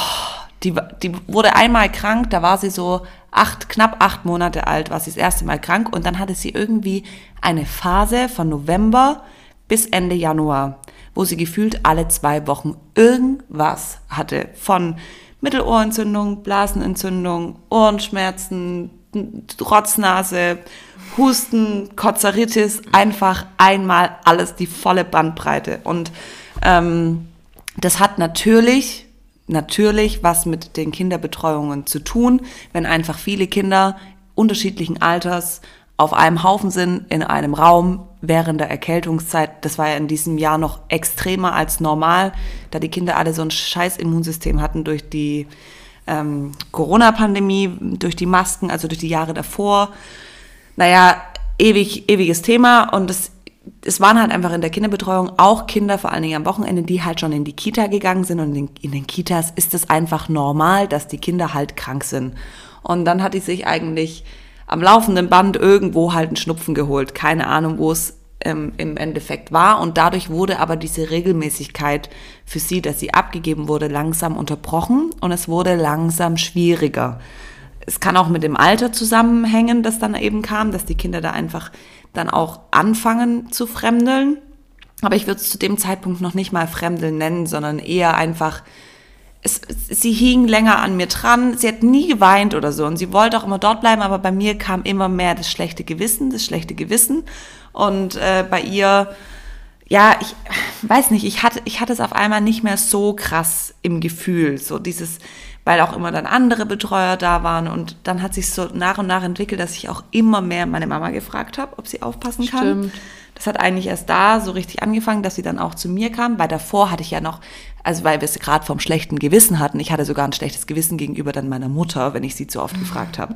die, die wurde einmal krank, da war sie so acht, knapp acht Monate alt, war sie das erste Mal krank und dann hatte sie irgendwie eine Phase von November bis Ende Januar, wo sie gefühlt alle zwei Wochen irgendwas hatte von Mittelohrentzündung, Blasenentzündung, Ohrenschmerzen, Rotznase, Husten, Kozeritis, einfach einmal alles, die volle Bandbreite. Und ähm, das hat natürlich, natürlich was mit den Kinderbetreuungen zu tun, wenn einfach viele Kinder unterschiedlichen Alters auf einem Haufen sind, in einem Raum während der Erkältungszeit. Das war ja in diesem Jahr noch extremer als normal, da die Kinder alle so ein scheiß Immunsystem hatten durch die ähm, Corona-Pandemie, durch die Masken, also durch die Jahre davor. Naja, ewig, ewiges Thema und es, es waren halt einfach in der Kinderbetreuung auch Kinder, vor allen Dingen am Wochenende, die halt schon in die Kita gegangen sind und in den Kitas ist es einfach normal, dass die Kinder halt krank sind. Und dann hatte ich sich eigentlich am laufenden Band irgendwo halt einen Schnupfen geholt. Keine Ahnung, wo es ähm, im Endeffekt war. Und dadurch wurde aber diese Regelmäßigkeit für sie, dass sie abgegeben wurde, langsam unterbrochen und es wurde langsam schwieriger. Es kann auch mit dem Alter zusammenhängen, das dann eben kam, dass die Kinder da einfach dann auch anfangen zu fremdeln. Aber ich würde es zu dem Zeitpunkt noch nicht mal fremdeln nennen, sondern eher einfach es, sie hing länger an mir dran, sie hat nie geweint oder so. Und sie wollte auch immer dort bleiben, aber bei mir kam immer mehr das schlechte Gewissen, das schlechte Gewissen. Und äh, bei ihr, ja, ich weiß nicht, ich hatte, ich hatte es auf einmal nicht mehr so krass im Gefühl, so dieses, weil auch immer dann andere Betreuer da waren. Und dann hat sich so nach und nach entwickelt, dass ich auch immer mehr meine Mama gefragt habe, ob sie aufpassen kann. Stimmt. Das hat eigentlich erst da so richtig angefangen, dass sie dann auch zu mir kam, weil davor hatte ich ja noch, also weil wir es gerade vom schlechten Gewissen hatten, ich hatte sogar ein schlechtes Gewissen gegenüber dann meiner Mutter, wenn ich sie zu oft gefragt habe.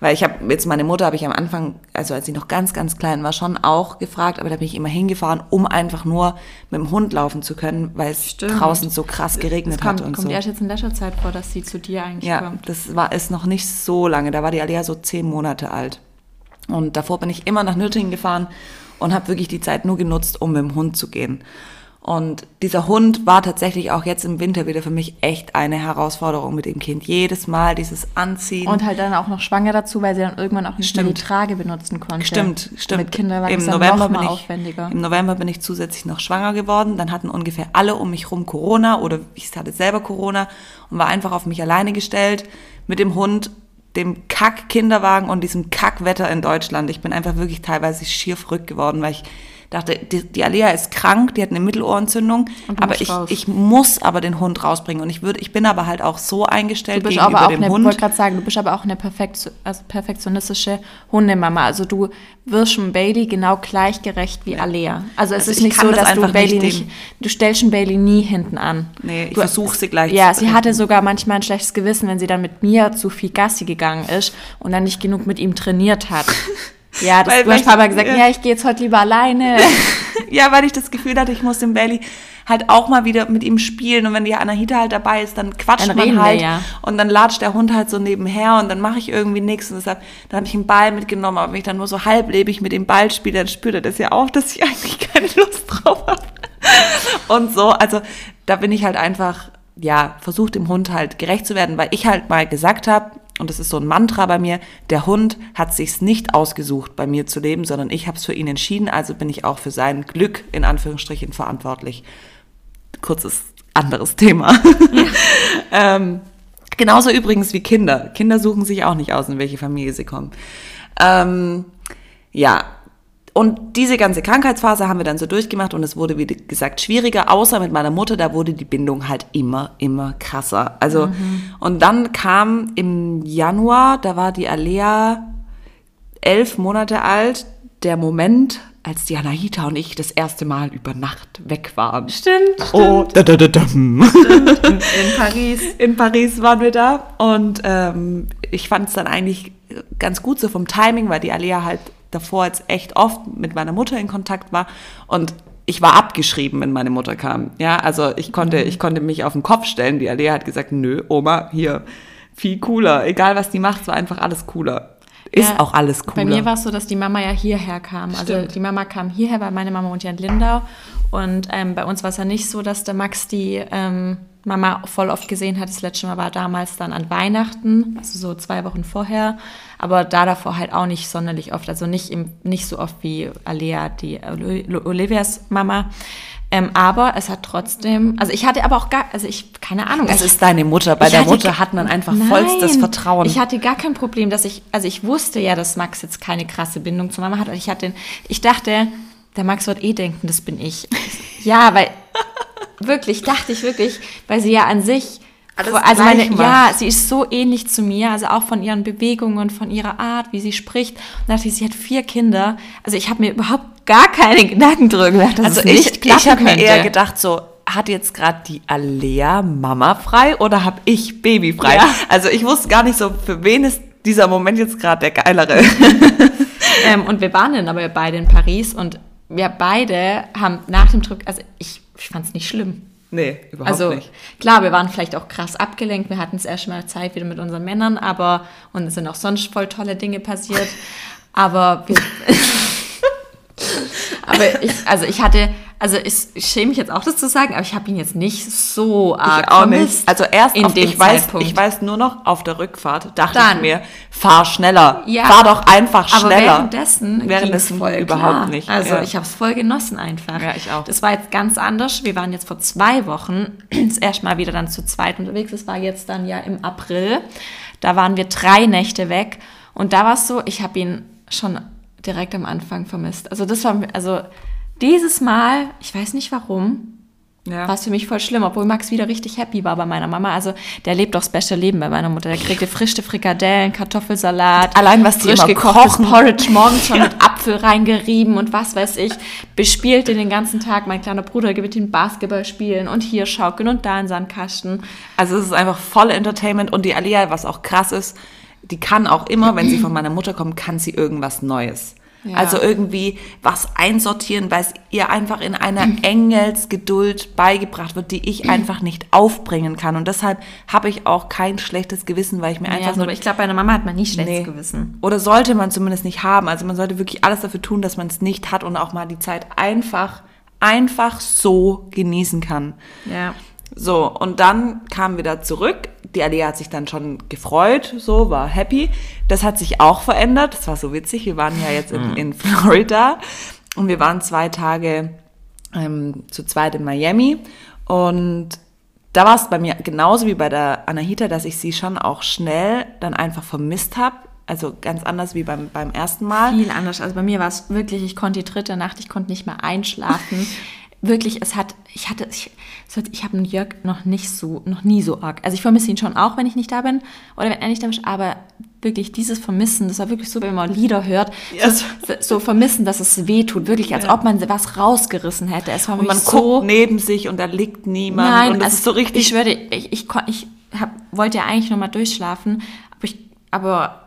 Weil ich habe jetzt meine Mutter habe ich am Anfang, also als sie noch ganz ganz klein war, schon auch gefragt, aber da bin ich immer hingefahren, um einfach nur mit dem Hund laufen zu können, weil es Stimmt. draußen so krass geregnet Es kommt, hat und kommt so. erst jetzt in letzter Zeit vor, dass sie zu dir eigentlich Ja, kommt. das war ist noch nicht so lange. Da war die Alia so zehn Monate alt. Und davor bin ich immer nach Nürtingen gefahren und habe wirklich die Zeit nur genutzt, um mit dem Hund zu gehen. Und dieser Hund war tatsächlich auch jetzt im Winter wieder für mich echt eine Herausforderung mit dem Kind. Jedes Mal dieses Anziehen. Und halt dann auch noch schwanger dazu, weil sie dann irgendwann auch nicht mehr die. Trage benutzen konnte. Stimmt, stimmt. Mit Kinderwagen Im ist dann November, bin ich, aufwendiger. Im November bin ich zusätzlich noch schwanger geworden. Dann hatten ungefähr alle um mich rum Corona oder ich hatte selber Corona und war einfach auf mich alleine gestellt mit dem Hund, dem Kack-Kinderwagen und diesem Kackwetter in Deutschland. Ich bin einfach wirklich teilweise schier verrückt geworden, weil ich dachte, die, die Alea ist krank, die hat eine Mittelohrentzündung, du aber ich, raus. ich muss aber den Hund rausbringen und ich würde, ich bin aber halt auch so eingestellt Du bist gegenüber aber auch dem eine, Hund. wollte gerade sagen, du bist aber auch eine perfekt, also perfektionistische Hundemama. Also du wirst schon Bailey genau gleichgerecht wie Alea. Also es Also ist ich nicht so, das dass du einfach Bailey nicht nicht, du stellst schon Bailey nie hinten an. Nee, ich Du- versuche sie gleich Ja, sie hatte sogar manchmal ein schlechtes Gewissen, wenn sie dann mit mir zu viel Gassi gegangen ist und dann nicht genug mit ihm trainiert hat. Ja, das, Weil- du weil hast Papa gesagt, ja. ich gehe jetzt heute lieber alleine. Ja, weil ich das Gefühl hatte, ich muss den Bailey halt auch mal wieder mit ihm spielen. Und wenn die Anahita halt dabei ist, dann quatscht Dann man wir, halt. ja. Und dann latscht der Hund halt so nebenher und dann mache ich irgendwie nichts. Und deshalb, dann habe ich einen Ball mitgenommen. Aber wenn ich dann nur so halblebig mit dem Ball spiele, dann spürt er das ja auch, dass ich eigentlich keine Lust drauf habe. Und so, also da bin ich halt einfach, ja, versucht dem Hund halt gerecht zu werden, weil ich halt mal gesagt habe, und das ist so ein Mantra bei mir, der Hund hat sich's nicht ausgesucht, bei mir zu leben, sondern ich habe es für ihn entschieden, also bin ich auch für sein Glück in Anführungsstrichen verantwortlich. Kurzes anderes Thema. ähm, genauso übrigens wie Kinder. Kinder suchen sich auch nicht aus, in welche Familie sie kommen. Ähm, ja, und diese ganze Krankheitsphase haben wir dann so durchgemacht und es wurde, wie gesagt, schwieriger, außer mit meiner Mutter, da wurde die Bindung halt immer, immer krasser. Also, und dann kam im Januar, da war die Alea elf Monate alt, der Moment, als die Anahita und ich das erste Mal über Nacht weg waren. Stimmt. Oh, da, da, da, da. In, in Paris. In Paris waren wir da und ähm, ich fand es dann eigentlich ganz gut so vom Timing, weil die Alea halt davor jetzt echt oft mit meiner Mutter in Kontakt war und ich war abgeschrieben, wenn meine Mutter kam. Ja, also ich konnte, ich konnte mich auf den Kopf stellen. Die Alea hat gesagt, nö, Oma, hier, viel cooler. Egal was die macht, war einfach alles cooler. Ist Ja, auch alles cooler. Bei mir war es so, dass die Mama ja hierher kam. Also Stimmt. die Mama kam hierher, weil meine Mama wohnt ja in Lindau. Und ähm, bei uns war es ja nicht so, dass der Max die ähm, Mama voll oft gesehen hat. Das letzte Mal war damals dann an Weihnachten, also so zwei Wochen vorher. Aber da davor halt auch nicht sonderlich oft. Also nicht, im, nicht so oft wie Alea, die Oli- Olivias Mama. Ähm, aber es hat trotzdem, also ich hatte aber auch gar, also ich, keine Ahnung. das also ist deine Mutter. Bei der Mutter hat man einfach Nein, vollstes Vertrauen. Ich hatte gar kein Problem, dass ich, also ich wusste ja, dass Max jetzt keine krasse Bindung zu Mama hat. Und ich hatte, ich dachte, der Max wird eh denken, das bin ich. ja, weil wirklich, dachte ich wirklich, weil sie ja an sich, Alles also meine, ja, sie ist so ähnlich zu mir, also auch von ihren Bewegungen, von ihrer Art, wie sie spricht. Und dachte ich, sie hat vier Kinder. Also ich habe mir überhaupt gar keine Gedanken drüber gemacht, dass Also es nicht ich, klappen ich habe mir eher gedacht, so hat jetzt gerade die Alea Mama frei oder habe ich Baby frei? Ja. Also ich wusste gar nicht so, für wen ist dieser Moment jetzt gerade der geilere. Ähm, und wir waren dann aber beide in Paris und wir beide haben nach dem Trip, also ich, ich fand es nicht schlimm. Nee, überhaupt Also nicht. klar, wir waren vielleicht auch krass abgelenkt, wir hatten es erst mal Zeit wieder mit unseren Männern, aber und es sind auch sonst voll tolle Dinge passiert. Aber wir, aber ich, also ich hatte, Also ich, ich schäme mich jetzt auch, das zu sagen, aber ich habe ihn jetzt nicht so arg Ich auch vermisst nicht. Also erst in auf, dem ich weiß, Zeitpunkt. ich weiß nur noch auf der Rückfahrt dachte Dann. ich mir, fahr schneller, Ja. fahr doch einfach Aber schneller. währenddessen, Währenddessen ging's voll überhaupt klar. nicht. Also Ja. ich habe es voll genossen einfach. Ja, ich auch. Das war jetzt ganz anders. Wir waren jetzt vor zwei Wochen das erste Mal wieder dann zu zweit unterwegs. Das war jetzt dann ja im April. Da waren wir drei Nächte weg und da war es so, ich habe ihn schon direkt am Anfang vermisst. Also das war, also dieses Mal, ich weiß nicht warum, ja. war es für mich voll schlimm, obwohl Max wieder richtig happy war bei meiner Mama. Also der lebt doch Special Leben bei meiner Mutter. Der kriegte frische Frikadellen, Kartoffelsalat. Allein, was die frisch immer kochen. Porridge morgens schon mit Apfel reingerieben und was weiß ich. Bespielt den den ganzen Tag. Mein kleiner Bruder gibt ihn Basketball spielen und hier schaukeln und da in Sandkasten. Also es ist einfach voll Entertainment und die Alia, was auch krass ist, die kann auch immer, wenn sie von meiner Mutter kommt, kann sie irgendwas Neues. Ja. Also irgendwie was einsortieren, weil es ihr einfach in einer Engelsgeduld beigebracht wird, die ich einfach nicht aufbringen kann. Und deshalb habe ich auch kein schlechtes Gewissen, weil ich mir einfach Ja, nur aber ich glaube, bei einer Mama hat man nie schlechtes Nee. Gewissen. Oder sollte man zumindest nicht haben. Also man sollte wirklich alles dafür tun, dass man es nicht hat und auch mal die Zeit einfach, einfach so genießen kann. Ja. So, und dann kamen wir da zurück. Die Alia hat sich dann schon gefreut, so, war happy. Das hat sich auch verändert. Das war so witzig. Wir waren ja jetzt in, in Florida und wir waren zwei Tage ähm, zu zweit in Miami. Und da war es bei mir genauso wie bei der Anahita, dass ich sie schon auch schnell dann einfach vermisst habe. Also ganz anders wie beim, beim ersten Mal. Viel anders. Also bei mir war es wirklich, ich konnte die dritte Nacht, ich konnte nicht mehr einschlafen. wirklich, es hat, ich hatte, ich, ich habe einen Jörg noch nicht so, noch nie so arg. Also ich vermisse ihn schon auch, wenn ich nicht da bin oder wenn er nicht da ist, aber wirklich dieses Vermissen, das war wirklich so, wenn man Lieder hört, Ja. so, so Vermissen, dass es weh tut, wirklich, als ob man was rausgerissen hätte. Es war Und man so, guckt neben sich und da liegt niemand. Nein, und das also ist so richtig. Ich schwöre, ich, ich, ich hab, wollte ja eigentlich nochmal durchschlafen, aber ich, aber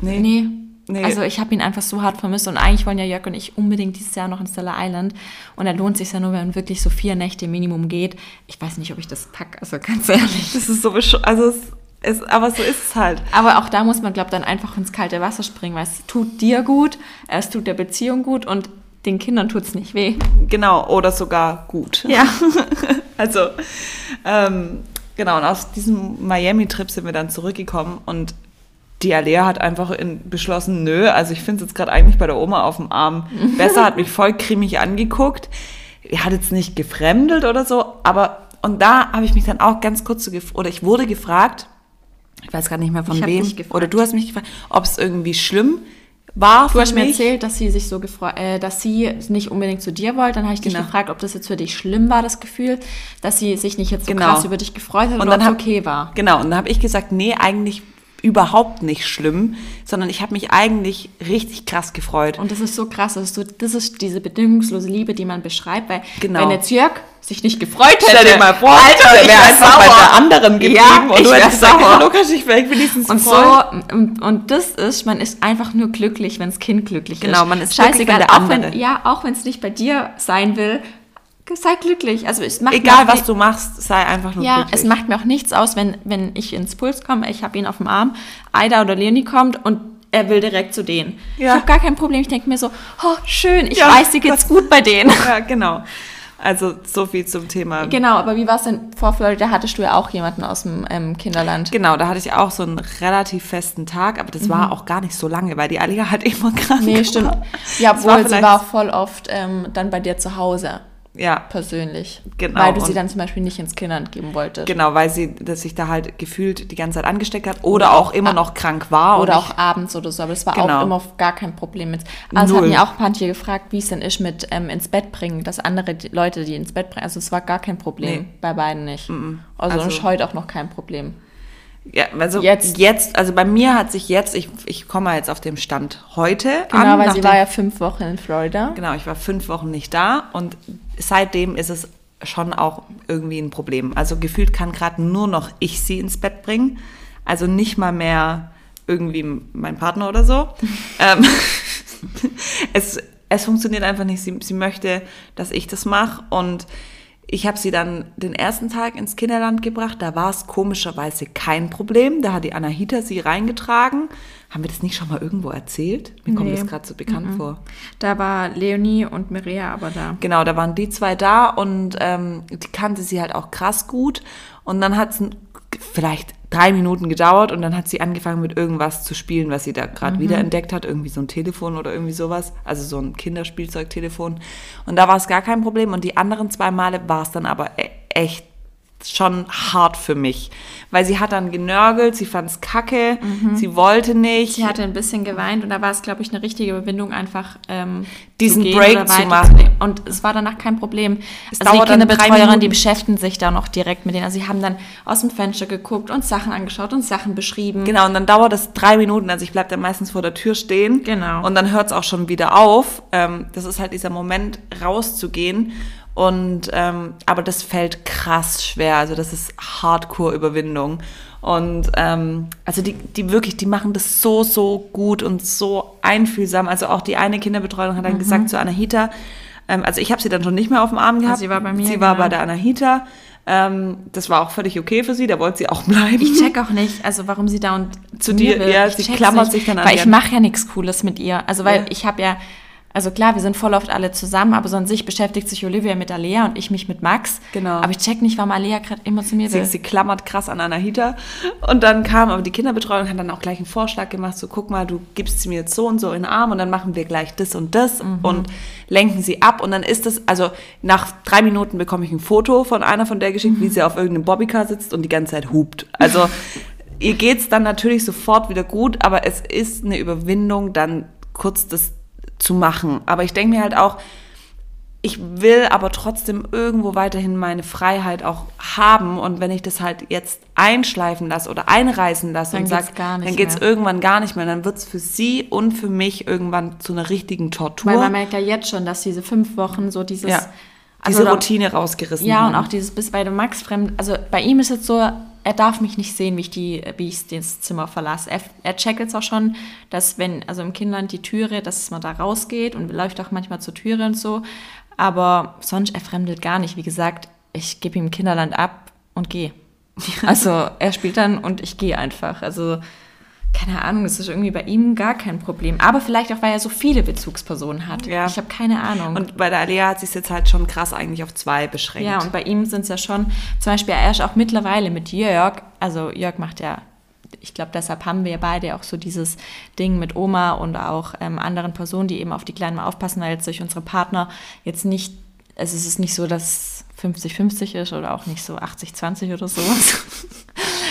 Nee. nee. Nee. Also ich habe ihn einfach so hart vermisst und eigentlich wollen ja Jörg und ich unbedingt dieses Jahr noch in Stellar Island und da lohnt sich ja nur, wenn man wirklich so vier Nächte Minimum geht. Ich weiß nicht, ob ich das pack, also ganz ehrlich. Das ist so besch also es, es, aber so ist es halt. Aber auch da muss man, glaube ich, dann einfach ins kalte Wasser springen, weil es tut dir gut, es tut der Beziehung gut und den Kindern tut es nicht weh. Genau, oder sogar gut. Ja. Also, ähm, genau, und aus diesem Miami-Trip sind wir dann zurückgekommen und die Alea hat einfach in, beschlossen, nö, also ich finde es jetzt gerade eigentlich bei der Oma auf dem Arm besser, hat mich voll cremig angeguckt. Er hat jetzt nicht gefremdelt oder so, aber, und da habe ich mich dann auch ganz kurz so, gef oder ich wurde gefragt, ich weiß gar nicht mehr von Ich wem, dich oder du hast mich gefragt, ob es irgendwie schlimm war Du hast mir mich. erzählt, dass sie sich so gefreut, äh, dass sie nicht unbedingt zu dir wollte. Dann habe ich dich Genau. gefragt, ob das jetzt für dich schlimm war, das Gefühl, dass sie sich nicht jetzt so Genau. krass über dich gefreut hat Und oder dann ob es okay war. Genau, und dann habe ich gesagt, nee, eigentlich überhaupt nicht schlimm, sondern ich habe mich eigentlich richtig krass gefreut. Und das ist so krass, das ist, so, das ist diese bedingungslose Liebe, die man beschreibt, weil Genau. wenn jetzt Jörg sich nicht gefreut hätte, Stell dir mal vor, Alter, der ich wäre wär einfach bei sauer. der anderen geblieben Ja, und ich du hättest gesagt, sauer. kannst du dich vielleicht wenigstens Und so, freuen? und, und das ist, man ist einfach nur glücklich, wenn das Kind glücklich ist. Genau, man ist Scheißegal, wenn der auch wenn, andere- ja, auch wenn es nicht bei dir sein will, sei glücklich. Also es macht Egal, was du machst, sei einfach nur Ja, glücklich. es macht mir auch nichts aus, wenn, wenn ich ins Puls komme, ich habe ihn auf dem Arm, Aida oder Leonie kommt und er will direkt zu denen. Ich Ja. habe gar kein Problem. Ich denke mir so, oh, schön, ich Ja, weiß, dir geht's gut bei denen. ja, genau. Also so viel zum Thema. Genau, aber wie war es denn vor Florida? Hattest du ja auch jemanden aus dem ähm, Kinderland. Genau, da hatte ich auch so einen relativ festen Tag, aber das war auch gar nicht so lange, weil die Alia halt immer krank Mhm. Nee, war. stimmt. Ja, Das war obwohl sie war auch voll oft ähm, dann bei dir zu Hause, Ja, persönlich. Genau, Weil du sie dann zum Beispiel nicht ins Kinderland geben wolltest. genau, weil sie dass sich da halt gefühlt die ganze Zeit angesteckt hat oder auch immer noch krank war. Oder ich- auch abends oder so, aber das war Genau. auch immer gar kein Problem mit. Also Null. hat mir auch manche gefragt, wie es denn ist mit ähm, ins Bett bringen, dass andere die Leute, die ins Bett bringen, also es war gar kein Problem, Nee. bei beiden nicht. Also, Also- ist heute auch noch kein Problem. Ja, also Jetzt. jetzt. also bei mir hat sich jetzt, ich, ich komme mal jetzt auf dem Stand heute Genau, an. weil sie war ja fünf Wochen in Florida. Genau, ich war fünf Wochen nicht da und seitdem ist es schon auch irgendwie ein Problem. Also gefühlt kann gerade nur noch ich sie ins Bett bringen. Also nicht mal mehr irgendwie mein Partner oder so. ähm, es, es funktioniert einfach nicht. Sie, sie möchte, dass ich das mache und Ich habe sie dann den ersten Tag ins Kinderland gebracht. Da war es komischerweise kein Problem. Da hat die Anahita sie reingetragen. Haben wir das nicht schon mal irgendwo erzählt? Mir kommt Nee. das gerade so bekannt vor. Da war Leonie und Mireia aber da. Genau, da waren die zwei da und ähm, die kannte sie halt auch krass gut. Und dann hat es vielleicht drei Minuten gedauert und dann hat sie angefangen mit irgendwas zu spielen, was sie da gerade wieder entdeckt hat. Irgendwie so ein Telefon oder irgendwie sowas. Also so ein Kinderspielzeugtelefon. Und da war es gar kein Problem. Und die anderen zwei Male war es dann aber e echt schon hart für mich. Weil sie hat dann genörgelt, sie fand es kacke, sie wollte nicht. Sie hatte ein bisschen geweint und da war es, glaube ich, eine richtige Überwindung, einfach ähm, Diesen zu Break zu machen. Und es war danach kein Problem. Es also die Kinderbetreuerin, die beschäftigen sich da noch direkt mit denen. Also sie haben dann aus dem Fenster geguckt und Sachen angeschaut und Sachen beschrieben. Genau, und dann dauert das drei Minuten. Also ich bleib dann meistens vor der Tür stehen. Genau. Und dann hört es auch schon wieder auf. Ähm, das ist halt dieser Moment, rauszugehen. Und ähm, aber das fällt krass schwer. Also das ist Hardcore-Überwindung. Und ähm, also die, die wirklich, die machen das so, so gut und so einfühlsam. Also auch die eine Kinderbetreuung hat dann gesagt zu Anahita, ähm, also ich habe sie dann schon nicht mehr auf dem Arm gehabt. sie war bei mir, Sie war genau. bei der Anahita. Ähm, das war auch völlig okay für sie, da wollte sie auch bleiben. Ich check auch nicht, also warum sie da und Zu dir, will. ja, Ich sie klammert nicht, sich dann an Weil ich mache ja nichts Cooles mit ihr. Also weil Ja. ich habe ja, also klar, wir sind voll oft alle zusammen, aber so an sich beschäftigt sich Olivia mit Alea und ich mich mit Max. Genau. Aber ich check nicht, warum Alea gerade immer zu mir Sie, will. sie klammert krass an Anahita. Und dann kam aber die Kinderbetreuung, hat dann auch gleich einen Vorschlag gemacht, so guck mal, du gibst sie mir jetzt so und so in den Arm und dann machen wir gleich das und das Mhm. und lenken sie ab. Und dann ist es, also nach drei Minuten bekomme ich ein Foto von einer von der geschickt, wie Mhm. sie auf irgendeinem Bobbycar sitzt und die ganze Zeit hupt. Also ihr geht's dann natürlich sofort wieder gut, aber es ist eine Überwindung, dann kurz das zu machen. Aber ich denke mir halt auch, ich will aber trotzdem irgendwo weiterhin meine Freiheit auch haben und wenn ich das halt jetzt einschleifen lasse oder einreißen lasse Dann und sage, dann geht's mehr. irgendwann gar nicht mehr, dann wird's für sie und für mich irgendwann zu einer richtigen Tortur. Weil man merkt ja jetzt schon, dass diese fünf Wochen so dieses... ja, also diese Routine rausgerissen Ja, haben. und auch dieses bis bei dem Max fremd. Also bei ihm ist jetzt so, er darf mich nicht sehen, wie ich die, wie ich das Zimmer verlasse. Er, er checkt jetzt auch schon, dass wenn, also im Kindland die Türe, dass man da rausgeht und läuft auch manchmal zur Türe und so. Aber sonst, er fremdelt gar nicht. Wie gesagt, ich gebe ihm Kinderland ab und gehe. Also er spielt dann und ich gehe einfach. Also keine Ahnung, das ist irgendwie bei ihm gar kein Problem. Aber vielleicht auch, weil er so viele Bezugspersonen hat. Ja. Ich habe keine Ahnung. und bei der Alea hat sich jetzt halt schon krass eigentlich auf zwei beschränkt. Ja, und bei ihm sind es ja schon, zum Beispiel, er ist auch mittlerweile mit Jörg, also Jörg macht ja, ich glaube, deshalb haben wir beide auch so dieses Ding mit Oma und auch ähm, anderen Personen, die eben auf die Kleinen mal aufpassen, weil jetzt durch unsere Partner jetzt nicht, also es ist nicht so, dass 50-50 ist oder auch nicht so 80-20 oder sowas.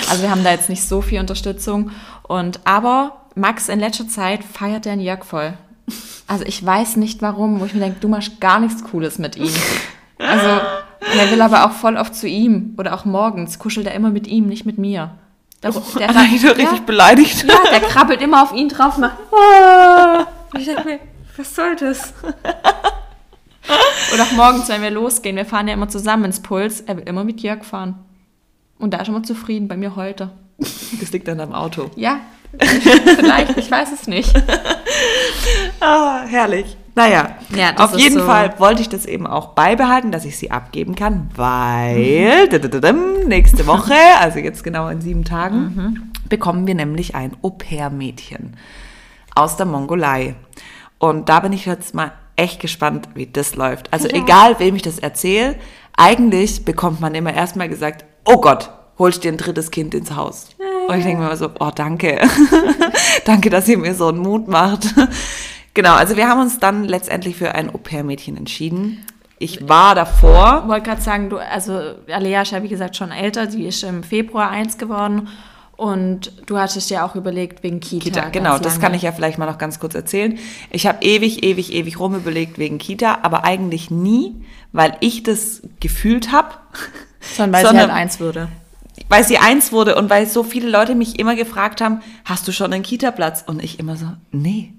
Also wir haben da jetzt nicht so viel Unterstützung. Und aber Max in letzter Zeit feiert den Jörg voll. Also ich weiß nicht warum, wo ich mir denke, du machst gar nichts Cooles mit ihm. Also und er will aber auch voll oft zu ihm oder auch morgens kuschelt er immer mit ihm, nicht mit mir. Der, der, Anahita richtig ja, beleidigt. ja, der krabbelt immer auf ihn drauf, macht. "Ah." Und ich denke mir, was soll das? Oder auch morgens, wenn wir losgehen, wir fahren ja immer zusammen ins Puls, er will immer mit Jörg fahren. Und da ist er immer zufrieden, bei mir heute. Das liegt an deinem Auto. Ja, vielleicht, ich weiß es nicht. Ah, herrlich. Naja, Ja, auf jeden so- Fall wollte ich das eben auch beibehalten, dass ich sie abgeben kann, weil nächste Woche, also jetzt genau in sieben Tagen, bekommen wir nämlich ein Au-pair-Mädchen aus der Mongolei. Und da bin ich jetzt mal echt gespannt, wie das läuft. Also egal, wem ich das erzähle, eigentlich bekommt man immer erstmal gesagt, oh Gott, holst dir ein drittes Kind ins Haus. Und ich denke mir immer so, oh danke. danke, dass ihr mir so einen Mut macht. genau, also wir haben uns dann letztendlich für ein Au-pair-Mädchen entschieden. Ich war davor, Ich wollte gerade sagen, du, also Alea ist ja wie gesagt schon älter, die ist im Februar eins geworden und du hattest ja auch überlegt wegen Kita. Kita, genau, das kann ich ja vielleicht mal noch ganz kurz erzählen. Ich habe ewig, ewig, ewig rumüberlegt wegen Kita, aber eigentlich nie, weil ich das gefühlt habe, Sondern weil sondern- sie halt eins würde. Weil sie eins wurde und weil so viele Leute mich immer gefragt haben, hast du schon einen Kita-Platz? Und ich immer so, nee.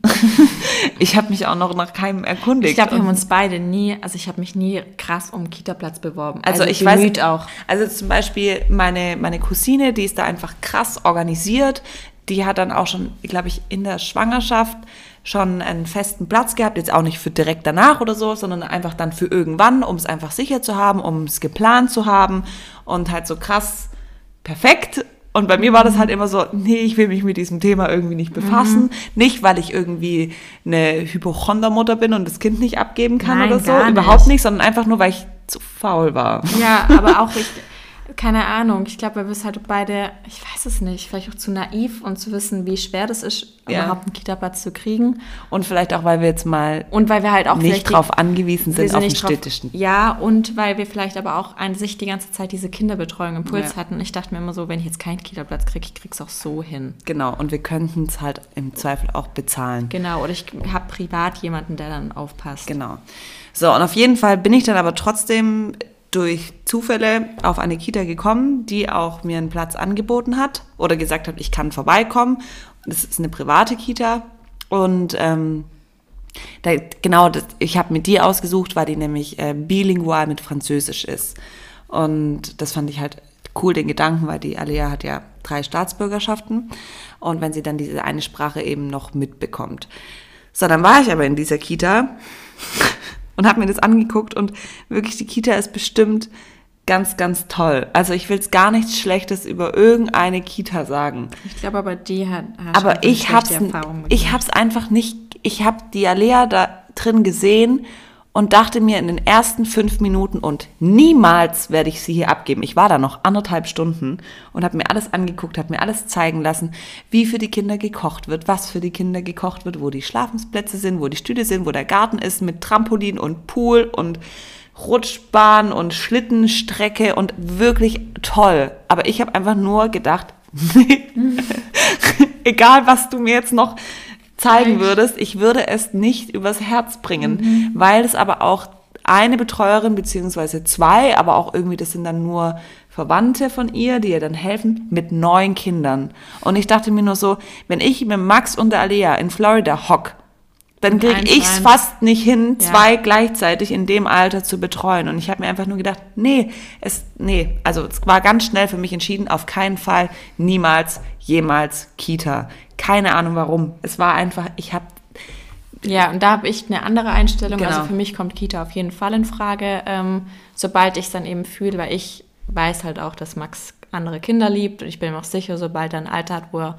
ich habe mich auch noch nach keinem erkundigt. Ich glaube, wir haben uns beide nie, also ich habe mich nie krass um Kita-Platz beworben. Also, ich bemüht weiß auch. Also zum Beispiel meine, meine Cousine, die ist da einfach krass organisiert. die hat dann auch schon, glaube ich, in der Schwangerschaft schon einen festen Platz gehabt, jetzt auch nicht für direkt danach oder so, sondern einfach dann für irgendwann, um es einfach sicher zu haben, um es geplant zu haben und halt so krass perfekt. Und bei mir war das halt immer so, nee, ich will mich mit diesem Thema irgendwie nicht befassen. Mhm. Nicht, weil ich irgendwie eine Hypochondermutter bin und das Kind nicht abgeben kann Nein, oder so. Überhaupt nicht, sondern einfach nur, weil ich zu faul war. Ja, aber auch ich, keine Ahnung. Ich glaube, wir wissen halt beide, ich weiß es nicht, vielleicht auch zu naiv und zu wissen, wie schwer das ist, ja. überhaupt einen Kita-Platz zu kriegen. Und vielleicht auch, weil wir jetzt mal und weil wir halt auch nicht drauf angewiesen sind, sind auf den städtischen. Ja, und weil wir vielleicht aber auch an sich die ganze Zeit diese Kinderbetreuung im Puls ja. hatten. Ich dachte mir immer so, wenn ich jetzt keinen Kita-Platz kriege, ich krieg's auch so hin. Genau, und wir könnten es halt im Zweifel auch bezahlen. Genau, oder ich habe privat jemanden, der dann aufpasst. Genau. So, und auf jeden Fall bin ich dann aber trotzdem durch Zufälle auf eine Kita gekommen, die auch mir einen Platz angeboten hat oder gesagt hat, ich kann vorbeikommen. Das ist eine private Kita und ähm, da, genau, das, ich habe mir die ausgesucht, weil die nämlich äh, bilingual mit Französisch ist. Und das fand ich halt cool, den Gedanken, weil die Alea hat ja drei Staatsbürgerschaften und wenn sie dann diese eine Sprache eben noch mitbekommt. So, dann war ich aber in dieser Kita und habe mir das angeguckt und wirklich die Kita ist bestimmt ganz, ganz toll. Also ich will es gar nichts Schlechtes über irgendeine Kita sagen. Ich glaube aber die hat, hat aber ich hab's, ich hab's einfach nicht, ich habe die Alea da drin gesehen und dachte mir in den ersten fünf Minuten und niemals werde ich sie hier abgeben. Ich war da noch anderthalb Stunden und habe mir alles angeguckt, habe mir alles zeigen lassen, wie für die Kinder gekocht wird, was für die Kinder gekocht wird, wo die Schlafensplätze sind, wo die Stühle sind, wo der Garten ist mit Trampolin und Pool und Rutschbahn und Schlittenstrecke und wirklich toll. Aber ich habe einfach nur gedacht, egal was du mir jetzt noch zeigen würdest, ich würde es nicht übers Herz bringen, mhm. weil es aber auch eine Betreuerin beziehungsweise zwei, aber auch irgendwie, das sind dann nur Verwandte von ihr, die ihr dann helfen, mit neun Kindern. Und ich dachte mir nur so, wenn ich mit Max und der Alea in Florida hock, dann kriege ich es fast nicht hin, ja. zwei gleichzeitig in dem Alter zu betreuen. Und ich habe mir einfach nur gedacht, nee, es, nee, also es war ganz schnell für mich entschieden, auf keinen Fall, niemals, jemals Kita. Keine Ahnung warum. Es war einfach, ich habe ja, und da habe ich eine andere Einstellung. Also genau. Also für mich kommt Kita auf jeden Fall in Frage, ähm, sobald ich es dann eben fühle, weil ich weiß halt auch, dass Max andere Kinder liebt und ich bin mir auch sicher, sobald er ein Alter hat, wo er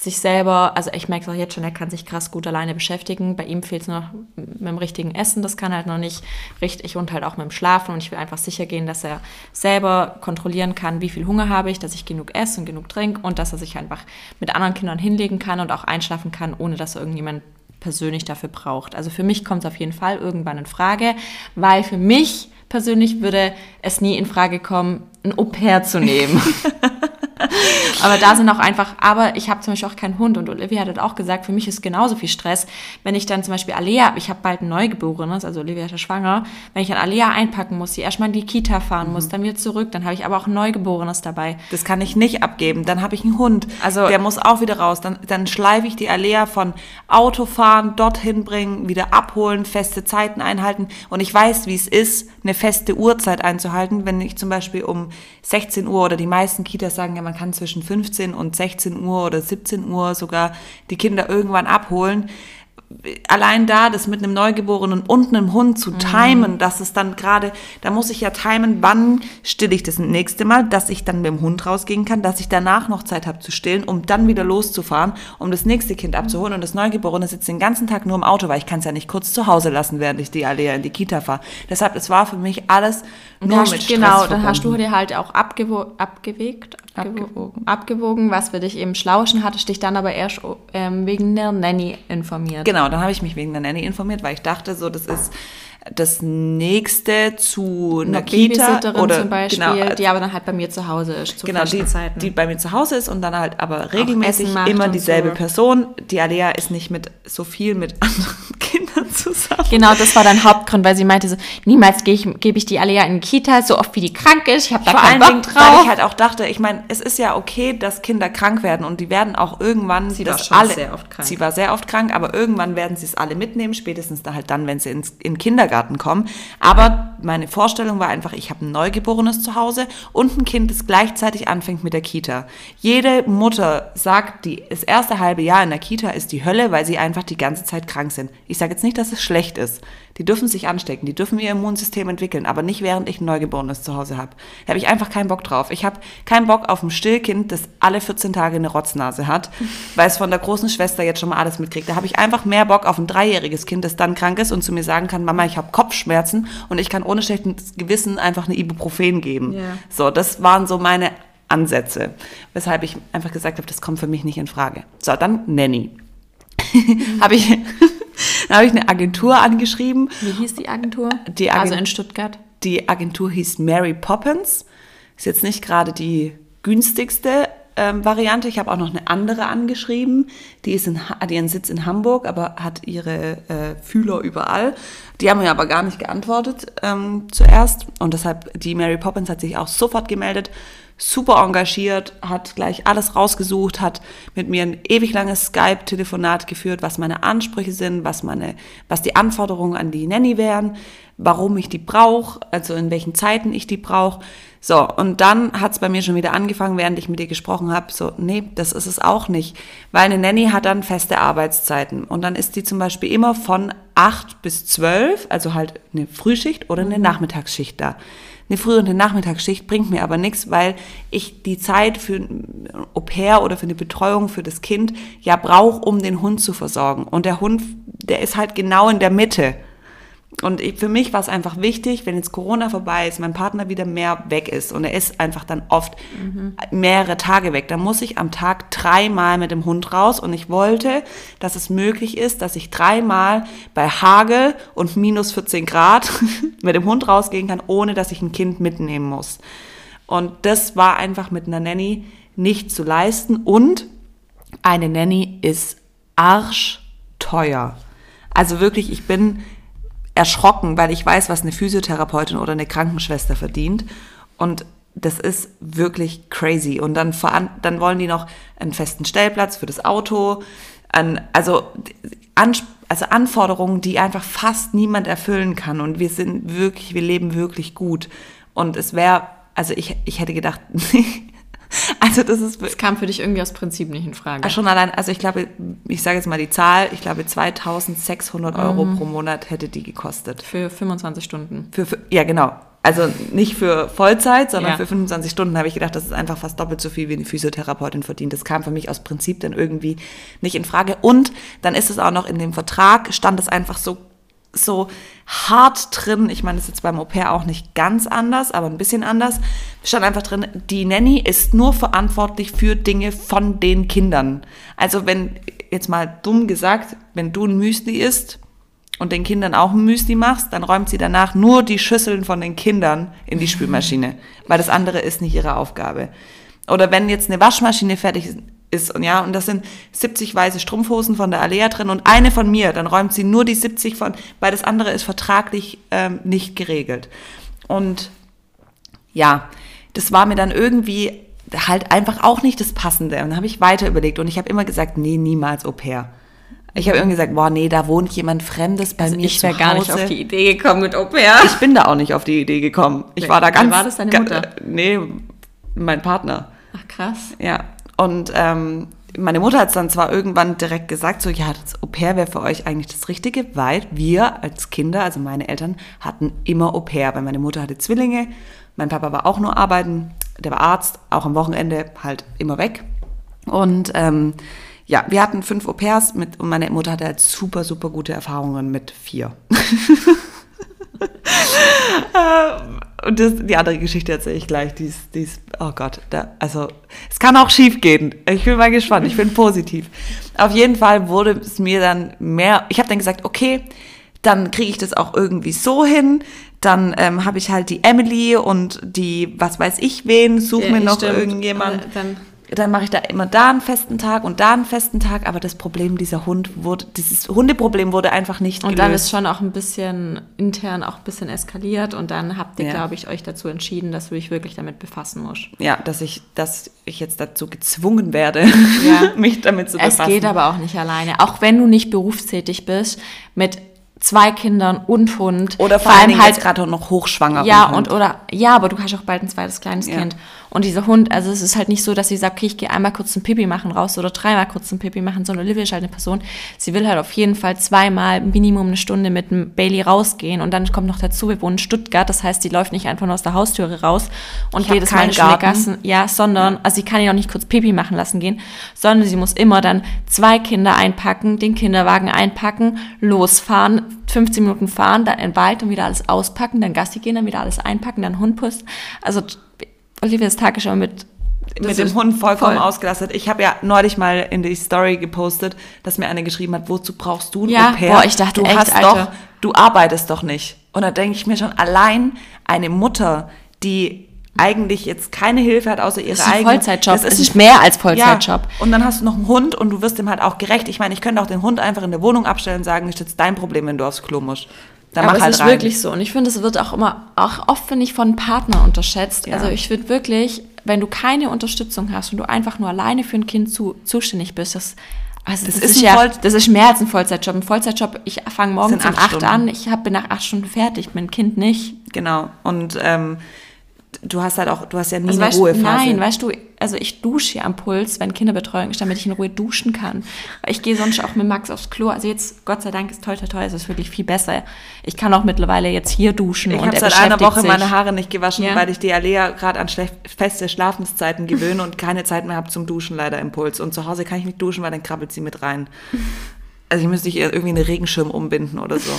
sich selber, also ich merke es auch jetzt schon, er kann sich krass gut alleine beschäftigen. Bei ihm fehlt es noch mit dem richtigen Essen, das kann halt noch nicht richtig und halt auch mit dem Schlafen. Und ich will einfach sicher gehen, dass er selber kontrollieren kann, wie viel Hunger habe ich, dass ich genug esse und genug trinke und dass er sich einfach mit anderen Kindern hinlegen kann und auch einschlafen kann, ohne dass irgendjemand persönlich dafür braucht. Also für mich kommt es auf jeden Fall irgendwann in Frage, weil für mich persönlich würde es nie in Frage kommen, ein Au-pair zu nehmen. aber da sind auch einfach, aber ich habe zum Beispiel auch keinen Hund. Und Olivia hat auch gesagt, für mich ist genauso viel Stress, wenn ich dann zum Beispiel Alea, ich habe bald ein Neugeborenes, also Olivia ist ja schwanger, wenn ich dann Alea einpacken muss, die erstmal in die Kita fahren mhm. muss, dann wieder zurück, dann habe ich aber auch ein Neugeborenes dabei. Das kann ich nicht abgeben, dann habe ich einen Hund, also der muss auch wieder raus, dann, dann schleife ich die Alea von Autofahren, dorthin bringen, wieder abholen, feste Zeiten einhalten. Und ich weiß, wie es ist, eine feste Uhrzeit einzuhalten, wenn ich zum Beispiel um 16 Uhr oder die meisten Kitas sagen ja, man kann zwischen 15 und 16 Uhr oder 17 Uhr sogar die Kinder irgendwann abholen allein da, das mit einem Neugeborenen und einem Hund zu timen, mhm. dass es dann gerade, da muss ich ja timen, wann stille ich das nächste Mal, dass ich dann mit dem Hund rausgehen kann, dass ich danach noch Zeit habe zu stillen, um dann wieder loszufahren, um das nächste Kind abzuholen. Und das Neugeborene sitzt den ganzen Tag nur im Auto, weil ich kann es ja nicht kurz zu Hause lassen, während ich die alle in die Kita fahre. Deshalb, es war für mich alles nur hast, mit Stress Genau, verbunden. dann hast du dir halt auch abgewo abgewegt, abgewogen. abgewogen, was für dich eben Schlauschen hattest dich dann aber erst ähm, wegen der Nanny informiert. Genau, dann habe ich mich wegen der Nanny informiert, weil ich dachte, so das ist das nächste zu einer Kita oder zum Beispiel, genau, die aber dann halt bei mir zu Hause ist zu genau die, Zeiten. die bei mir zu Hause ist und dann halt aber regelmäßig immer dieselbe so. Person. Die Alea ist nicht mit so viel mit anderen Kindern zusammen. Genau, das war dein Hauptgrund, weil sie meinte so, niemals gebe ich, gebe ich die Alea in die Kita, so oft wie die krank ist. Ich habe da Vor keinen Bock drauf. Weil ich halt auch dachte, ich meine, es ist ja okay, dass Kinder krank werden und die werden auch irgendwann sie war schon alle, sehr oft krank. Sie war sehr oft krank, aber irgendwann werden sie es alle mitnehmen, spätestens da halt dann, wenn sie ins, in Kindergarten Kindergarten kommen. Aber meine Vorstellung war einfach, ich habe ein Neugeborenes zu Hause und ein Kind, das gleichzeitig anfängt mit der Kita. Jede Mutter sagt, die, das erste halbe Jahr in der Kita ist die Hölle, weil sie einfach die ganze Zeit krank sind. Ich sage jetzt nicht, dass es schlecht ist. Die dürfen sich anstecken, die dürfen ihr Immunsystem entwickeln, aber nicht während ich ein Neugeborenes zu Hause habe. Da habe ich einfach keinen Bock drauf. Ich habe keinen Bock auf ein Stillkind, das alle 14 Tage eine Rotznase hat, weil es von der großen Schwester jetzt schon mal alles mitkriegt. Da habe ich einfach mehr Bock auf ein dreijähriges Kind, das dann krank ist und zu mir sagen kann, Mama, ich habe Kopfschmerzen und ich kann ohne schlechtes Gewissen einfach eine Ibuprofen geben. Ja. So, das waren so meine Ansätze, weshalb ich einfach gesagt habe, das kommt für mich nicht in Frage. So, dann Nanny. habe ich, habe ich eine Agentur angeschrieben. Wie hieß die Agentur? Die Agen- also in Stuttgart. Die Agentur hieß Mary Poppins. Ist jetzt nicht gerade die günstigste ähm, Variante. Ich habe auch noch eine andere angeschrieben. Die ist in, Ha- hat ihren Sitz in Hamburg, aber hat ihre äh, Fühler überall. Die haben mir aber gar nicht geantwortet ähm, zuerst. Und deshalb, die Mary Poppins hat sich auch sofort gemeldet. Super engagiert, hat gleich alles rausgesucht, hat mit mir ein ewig langes Skype-Telefonat geführt, was meine Ansprüche sind, was meine, was die Anforderungen an die Nanny wären, warum ich die brauche, also in welchen Zeiten ich die brauche. So, und dann hat es bei mir schon wieder angefangen, während ich mit ihr gesprochen habe, so, nee, das ist es auch nicht. Weil eine Nanny hat dann feste Arbeitszeiten. Und dann ist die zum Beispiel immer von 8 bis 12, also halt eine Frühschicht oder eine Nachmittagsschicht da. Eine Früh- und eine Nachmittagsschicht bringt mir aber nichts, weil ich die Zeit für ein Au-pair oder für eine Betreuung für das Kind ja brauche, um den Hund zu versorgen. Und der Hund, der ist halt genau in der Mitte. Und ich, für mich war es einfach wichtig, wenn jetzt Corona vorbei ist, mein Partner wieder mehr weg ist und er ist einfach dann oft mehrere Tage weg, dann muss ich am Tag dreimal mit dem Hund raus und ich wollte, dass es möglich ist, dass ich dreimal bei Hagel und minus 14 Grad mit dem Hund rausgehen kann, ohne dass ich ein Kind mitnehmen muss. Und das war einfach mit einer Nanny nicht zu leisten und eine Nanny ist arschteuer. Also wirklich, ich bin erschrocken, weil ich weiß, was eine Physiotherapeutin oder eine Krankenschwester verdient. Und das ist wirklich crazy. Und dann, dann wollen die noch einen festen Stellplatz für das Auto. An, also, an, also Anforderungen, die einfach fast niemand erfüllen kann. Und wir sind wirklich, wir leben wirklich gut. Und es wäre, also ich, ich hätte gedacht, also das ist Das kam für dich irgendwie aus Prinzip nicht in Frage. Schon allein, also ich glaube, ich sage jetzt mal die Zahl, ich glaube 2600 Euro pro Monat hätte die gekostet. Für 25 Stunden. Für, für, ja, genau. Also nicht für Vollzeit, sondern Ja. für 25 Stunden habe ich gedacht, das ist einfach fast doppelt so viel, wie eine Physiotherapeutin verdient. Das kam für mich aus Prinzip dann irgendwie nicht in Frage. Und dann ist es auch noch in dem Vertrag, stand es einfach so, so hart drin. Ich meine, das ist jetzt beim Au pair auch nicht ganz anders, aber ein bisschen anders. Stand einfach drin, die Nanny ist nur verantwortlich für Dinge von den Kindern. Also wenn, jetzt mal dumm gesagt, wenn du ein Müsli isst, und den Kindern auch ein Müsli machst, dann räumt sie danach nur die Schüsseln von den Kindern in die Spülmaschine, weil das andere ist nicht ihre Aufgabe. Oder wenn jetzt eine Waschmaschine fertig ist und ja, und das sind 70 weiße Strumpfhosen von der Alea drin und eine von mir, dann räumt sie nur die 70 von, weil das andere ist vertraglich ähm, nicht geregelt. Und ja, das war mir dann irgendwie halt einfach auch nicht das Passende. Und dann habe ich weiter überlegt und ich habe immer gesagt, nee, niemals Au pair. Ich habe irgendwie gesagt, boah, nee, da wohnt jemand Fremdes bei Also mir ich wäre gar nicht auf die Idee gekommen mit Au pair. Ich bin da auch nicht auf die Idee gekommen. Ich Wer- war da ganz. war das, deine ga- Mutter? Nee, mein Partner. Ach krass. Ja. Und ähm, meine Mutter hat es dann zwar irgendwann direkt gesagt, so ja, das Au pair wäre für euch eigentlich das Richtige, weil wir als Kinder, also meine Eltern, hatten immer Au pair. Weil meine Mutter hatte Zwillinge, mein Papa war auch nur arbeiten, der war Arzt, auch am Wochenende halt immer weg. Und ähm, ja, wir hatten fünf Au pairs mit, und meine Mutter hatte halt super, super gute Erfahrungen mit vier. Und das, die andere Geschichte erzähle ich gleich. Die ist, die ist oh Gott, da, also es kann auch schief gehen. Ich bin mal gespannt. Ich bin positiv. Auf jeden Fall wurde es mir dann mehr. Ich habe dann gesagt, okay, dann kriege ich das auch irgendwie so hin. Dann ähm, habe ich halt die Emily und die, was weiß ich wen, such mir noch Stimmt. irgendjemand. Dann Dann mache ich da immer da einen festen Tag und da einen festen Tag, aber das Problem dieser Hund wurde, dieses Hundeproblem wurde einfach nicht Und gelöst. dann ist schon auch ein bisschen intern auch ein bisschen eskaliert und dann habt ihr, Ja. glaube ich, euch dazu entschieden, dass du dich wirklich damit befassen musst. ja, dass ich, dass ich jetzt dazu gezwungen werde, Ja. mich damit zu Es befassen. geht aber auch nicht alleine. Auch wenn du nicht berufstätig bist, mit zwei Kindern und Hund. Oder vor, allem halt gerade noch hochschwanger. Ja, und oder ja, aber du hast auch bald ein zweites kleines Ja. Kind. Und dieser Hund, also es ist halt nicht so, dass sie sagt, okay, ich gehe einmal kurz ein Pipi machen raus oder dreimal kurz ein Pipi machen, sondern Olivia ist halt eine Person, sie will halt auf jeden Fall zweimal Minimum eine Stunde mit dem Bailey rausgehen und dann kommt noch dazu, wir wohnen in Stuttgart, das heißt, sie läuft nicht einfach nur aus der Haustüre raus und Ich jedes Mal Garten. Gassen, ja, sondern, also sie kann ja auch nicht kurz Pipi machen lassen gehen, sondern sie muss immer dann zwei Kinder einpacken, den Kinderwagen einpacken, losfahren, 15 Minuten fahren, dann in den Wald und wieder alles auspacken, dann Gassi gehen, dann wieder alles einpacken, dann Hund pusten. Also Olivias Tag ist immer mit mit dem Hund vollkommen voll. ausgelastet. Ich habe ja neulich mal in die Story gepostet, dass mir eine geschrieben hat, wozu brauchst du ein Ja, Au-pair? boah, ich dachte du echt, hast Alter. doch, du arbeitest doch nicht. Und da denke ich mir schon, allein eine Mutter, die eigentlich jetzt keine Hilfe hat, außer ihre Das ist ein eigene. Vollzeitjob. Das Es ist mehr als Vollzeitjob. Ja. Und dann hast du noch einen Hund und du wirst ihm halt auch gerecht. Ich meine, ich könnte auch den Hund einfach in der Wohnung abstellen und sagen, ist jetzt dein Problem, wenn du aufs Klo musst. Dann Aber mach es halt ist rein. wirklich so. Und ich finde, es wird auch immer, auch oft finde ich von Partner unterschätzt. Ja. Also ich finde wirklich, wenn du keine Unterstützung hast und du einfach nur alleine für ein Kind zu, zuständig bist, das, also das, ist ist, ein ja, Voll- das ist mehr als ein Vollzeitjob. Ein Vollzeitjob, ich fange morgens um acht acht an, ich hab, bin nach acht Stunden fertig, mein Kind nicht. Genau. Und ähm, du hast halt auch, du hast ja nie Also eine weißt, Ruhephase. nein, weißt du, also ich dusche hier am Puls, wenn Kinderbetreuung ist, damit ich in Ruhe duschen kann. Ich gehe sonst auch mit Max aufs Klo. Also jetzt, Gott sei Dank, ist toll, toll, toll, es ist wirklich viel besser. Ich kann auch mittlerweile jetzt hier duschen Ich habe seit einer Woche sich. meine Haare nicht gewaschen, Ja. weil ich die Alea gerade an feste Schlafenszeiten gewöhne und keine Zeit mehr habe zum Duschen, leider im Puls. Und zu Hause kann ich nicht duschen, weil dann krabbelt sie mit rein. Also ich müsste ich irgendwie einen Regenschirm umbinden oder so.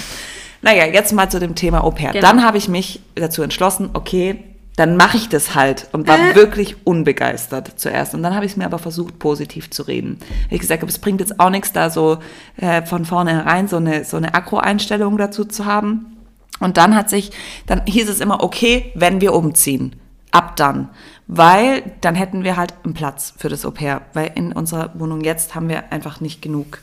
Naja, jetzt mal zu dem Thema Au pair. Genau. Dann habe ich mich dazu entschlossen, okay, dann mache ich das halt und war Äh. wirklich unbegeistert zuerst. Und dann habe ich es mir aber versucht, positiv zu reden. Ich gesagt habe, es bringt jetzt auch nichts, da so äh, von vornherein so eine, so eine Akro-Einstellung dazu zu haben. Und dann hat sich, dann hieß es immer, okay, wenn wir umziehen, ab dann. Weil dann hätten wir halt einen Platz für das Au pair. Weil in unserer Wohnung jetzt haben wir einfach nicht genug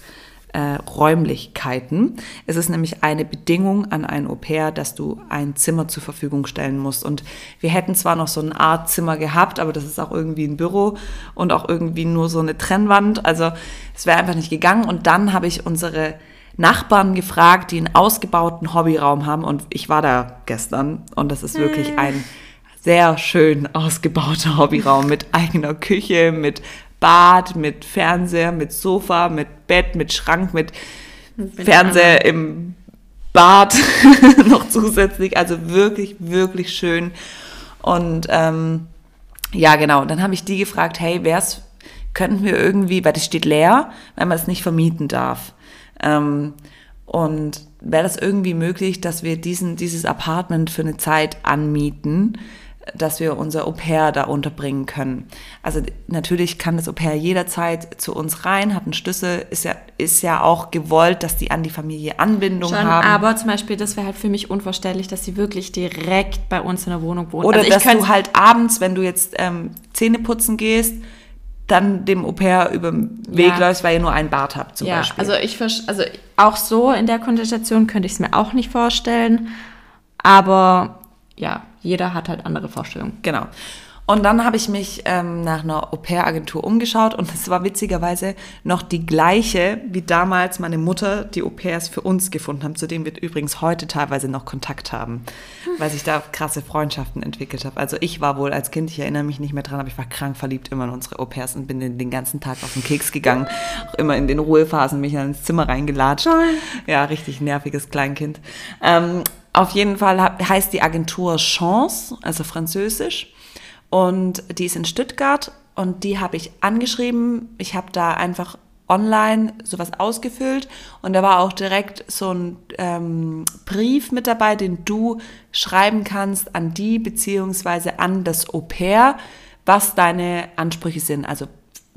äh, Räumlichkeiten. Es ist nämlich eine Bedingung an ein Au pair, dass du ein Zimmer zur Verfügung stellen musst. Und wir hätten zwar noch so eine Art Zimmer gehabt, aber das ist auch irgendwie ein Büro und auch irgendwie nur so eine Trennwand. Also es wäre einfach nicht gegangen. Und dann habe ich unsere Nachbarn gefragt, die einen ausgebauten Hobbyraum haben. Und ich war da gestern und das ist wirklich ein sehr schön ausgebauter Hobbyraum mit eigener Küche, mit Bad, mit Fernseher, mit Sofa, mit Bett, mit Schrank, mit Fernseher im Bad noch zusätzlich. Also wirklich, wirklich schön. Und ähm, ja, genau. Dann habe ich die gefragt, hey, wär's, könnten wir irgendwie, weil das steht leer, weil man es nicht vermieten darf. Ähm, und wäre das irgendwie möglich, dass wir diesen, dieses Apartment für eine Zeit anmieten, dass wir unser Au pair da unterbringen können. Also natürlich kann das Au pair jederzeit zu uns rein, hat einen Schlüssel, ist ja, ist ja auch gewollt, dass die an die Familie Anbindung Schon, haben. aber zum Beispiel, das wäre halt für mich unvorstelllich, dass sie wirklich direkt bei uns in der Wohnung wohnen. Oder also dass du halt abends, wenn du jetzt ähm, Zähne putzen gehst, dann dem Au pair über den Weg Ja. läufst, weil ihr nur ein Bad habt zum ja, Beispiel. also ich also auch so in der Konstellation könnte ich es mir auch nicht vorstellen, aber ja, jeder hat halt andere Vorstellungen. Genau. Und dann habe ich mich ähm, nach einer Au-pair-Agentur umgeschaut und es war witzigerweise noch die gleiche, wie damals meine Mutter die Au-pairs für uns gefunden haben, zu denen wir übrigens heute teilweise noch Kontakt haben, weil sich da krasse Freundschaften entwickelt habe. Also ich war wohl als Kind, ich erinnere mich nicht mehr dran, aber ich war krank verliebt immer in unsere Au-pairs und bin den, den ganzen Tag auf den Keks gegangen, auch immer in den Ruhephasen mich dann ins Zimmer reingelatscht. Ja, richtig nerviges Kleinkind. Ähm, auf jeden Fall heißt die Agentur Chance, also französisch. Und die ist in Stuttgart und die habe ich angeschrieben. Ich habe da einfach online sowas ausgefüllt und da war auch direkt so ein ähm, Brief mit dabei, den du schreiben kannst an die beziehungsweise an das Au pair, was deine Ansprüche sind. Also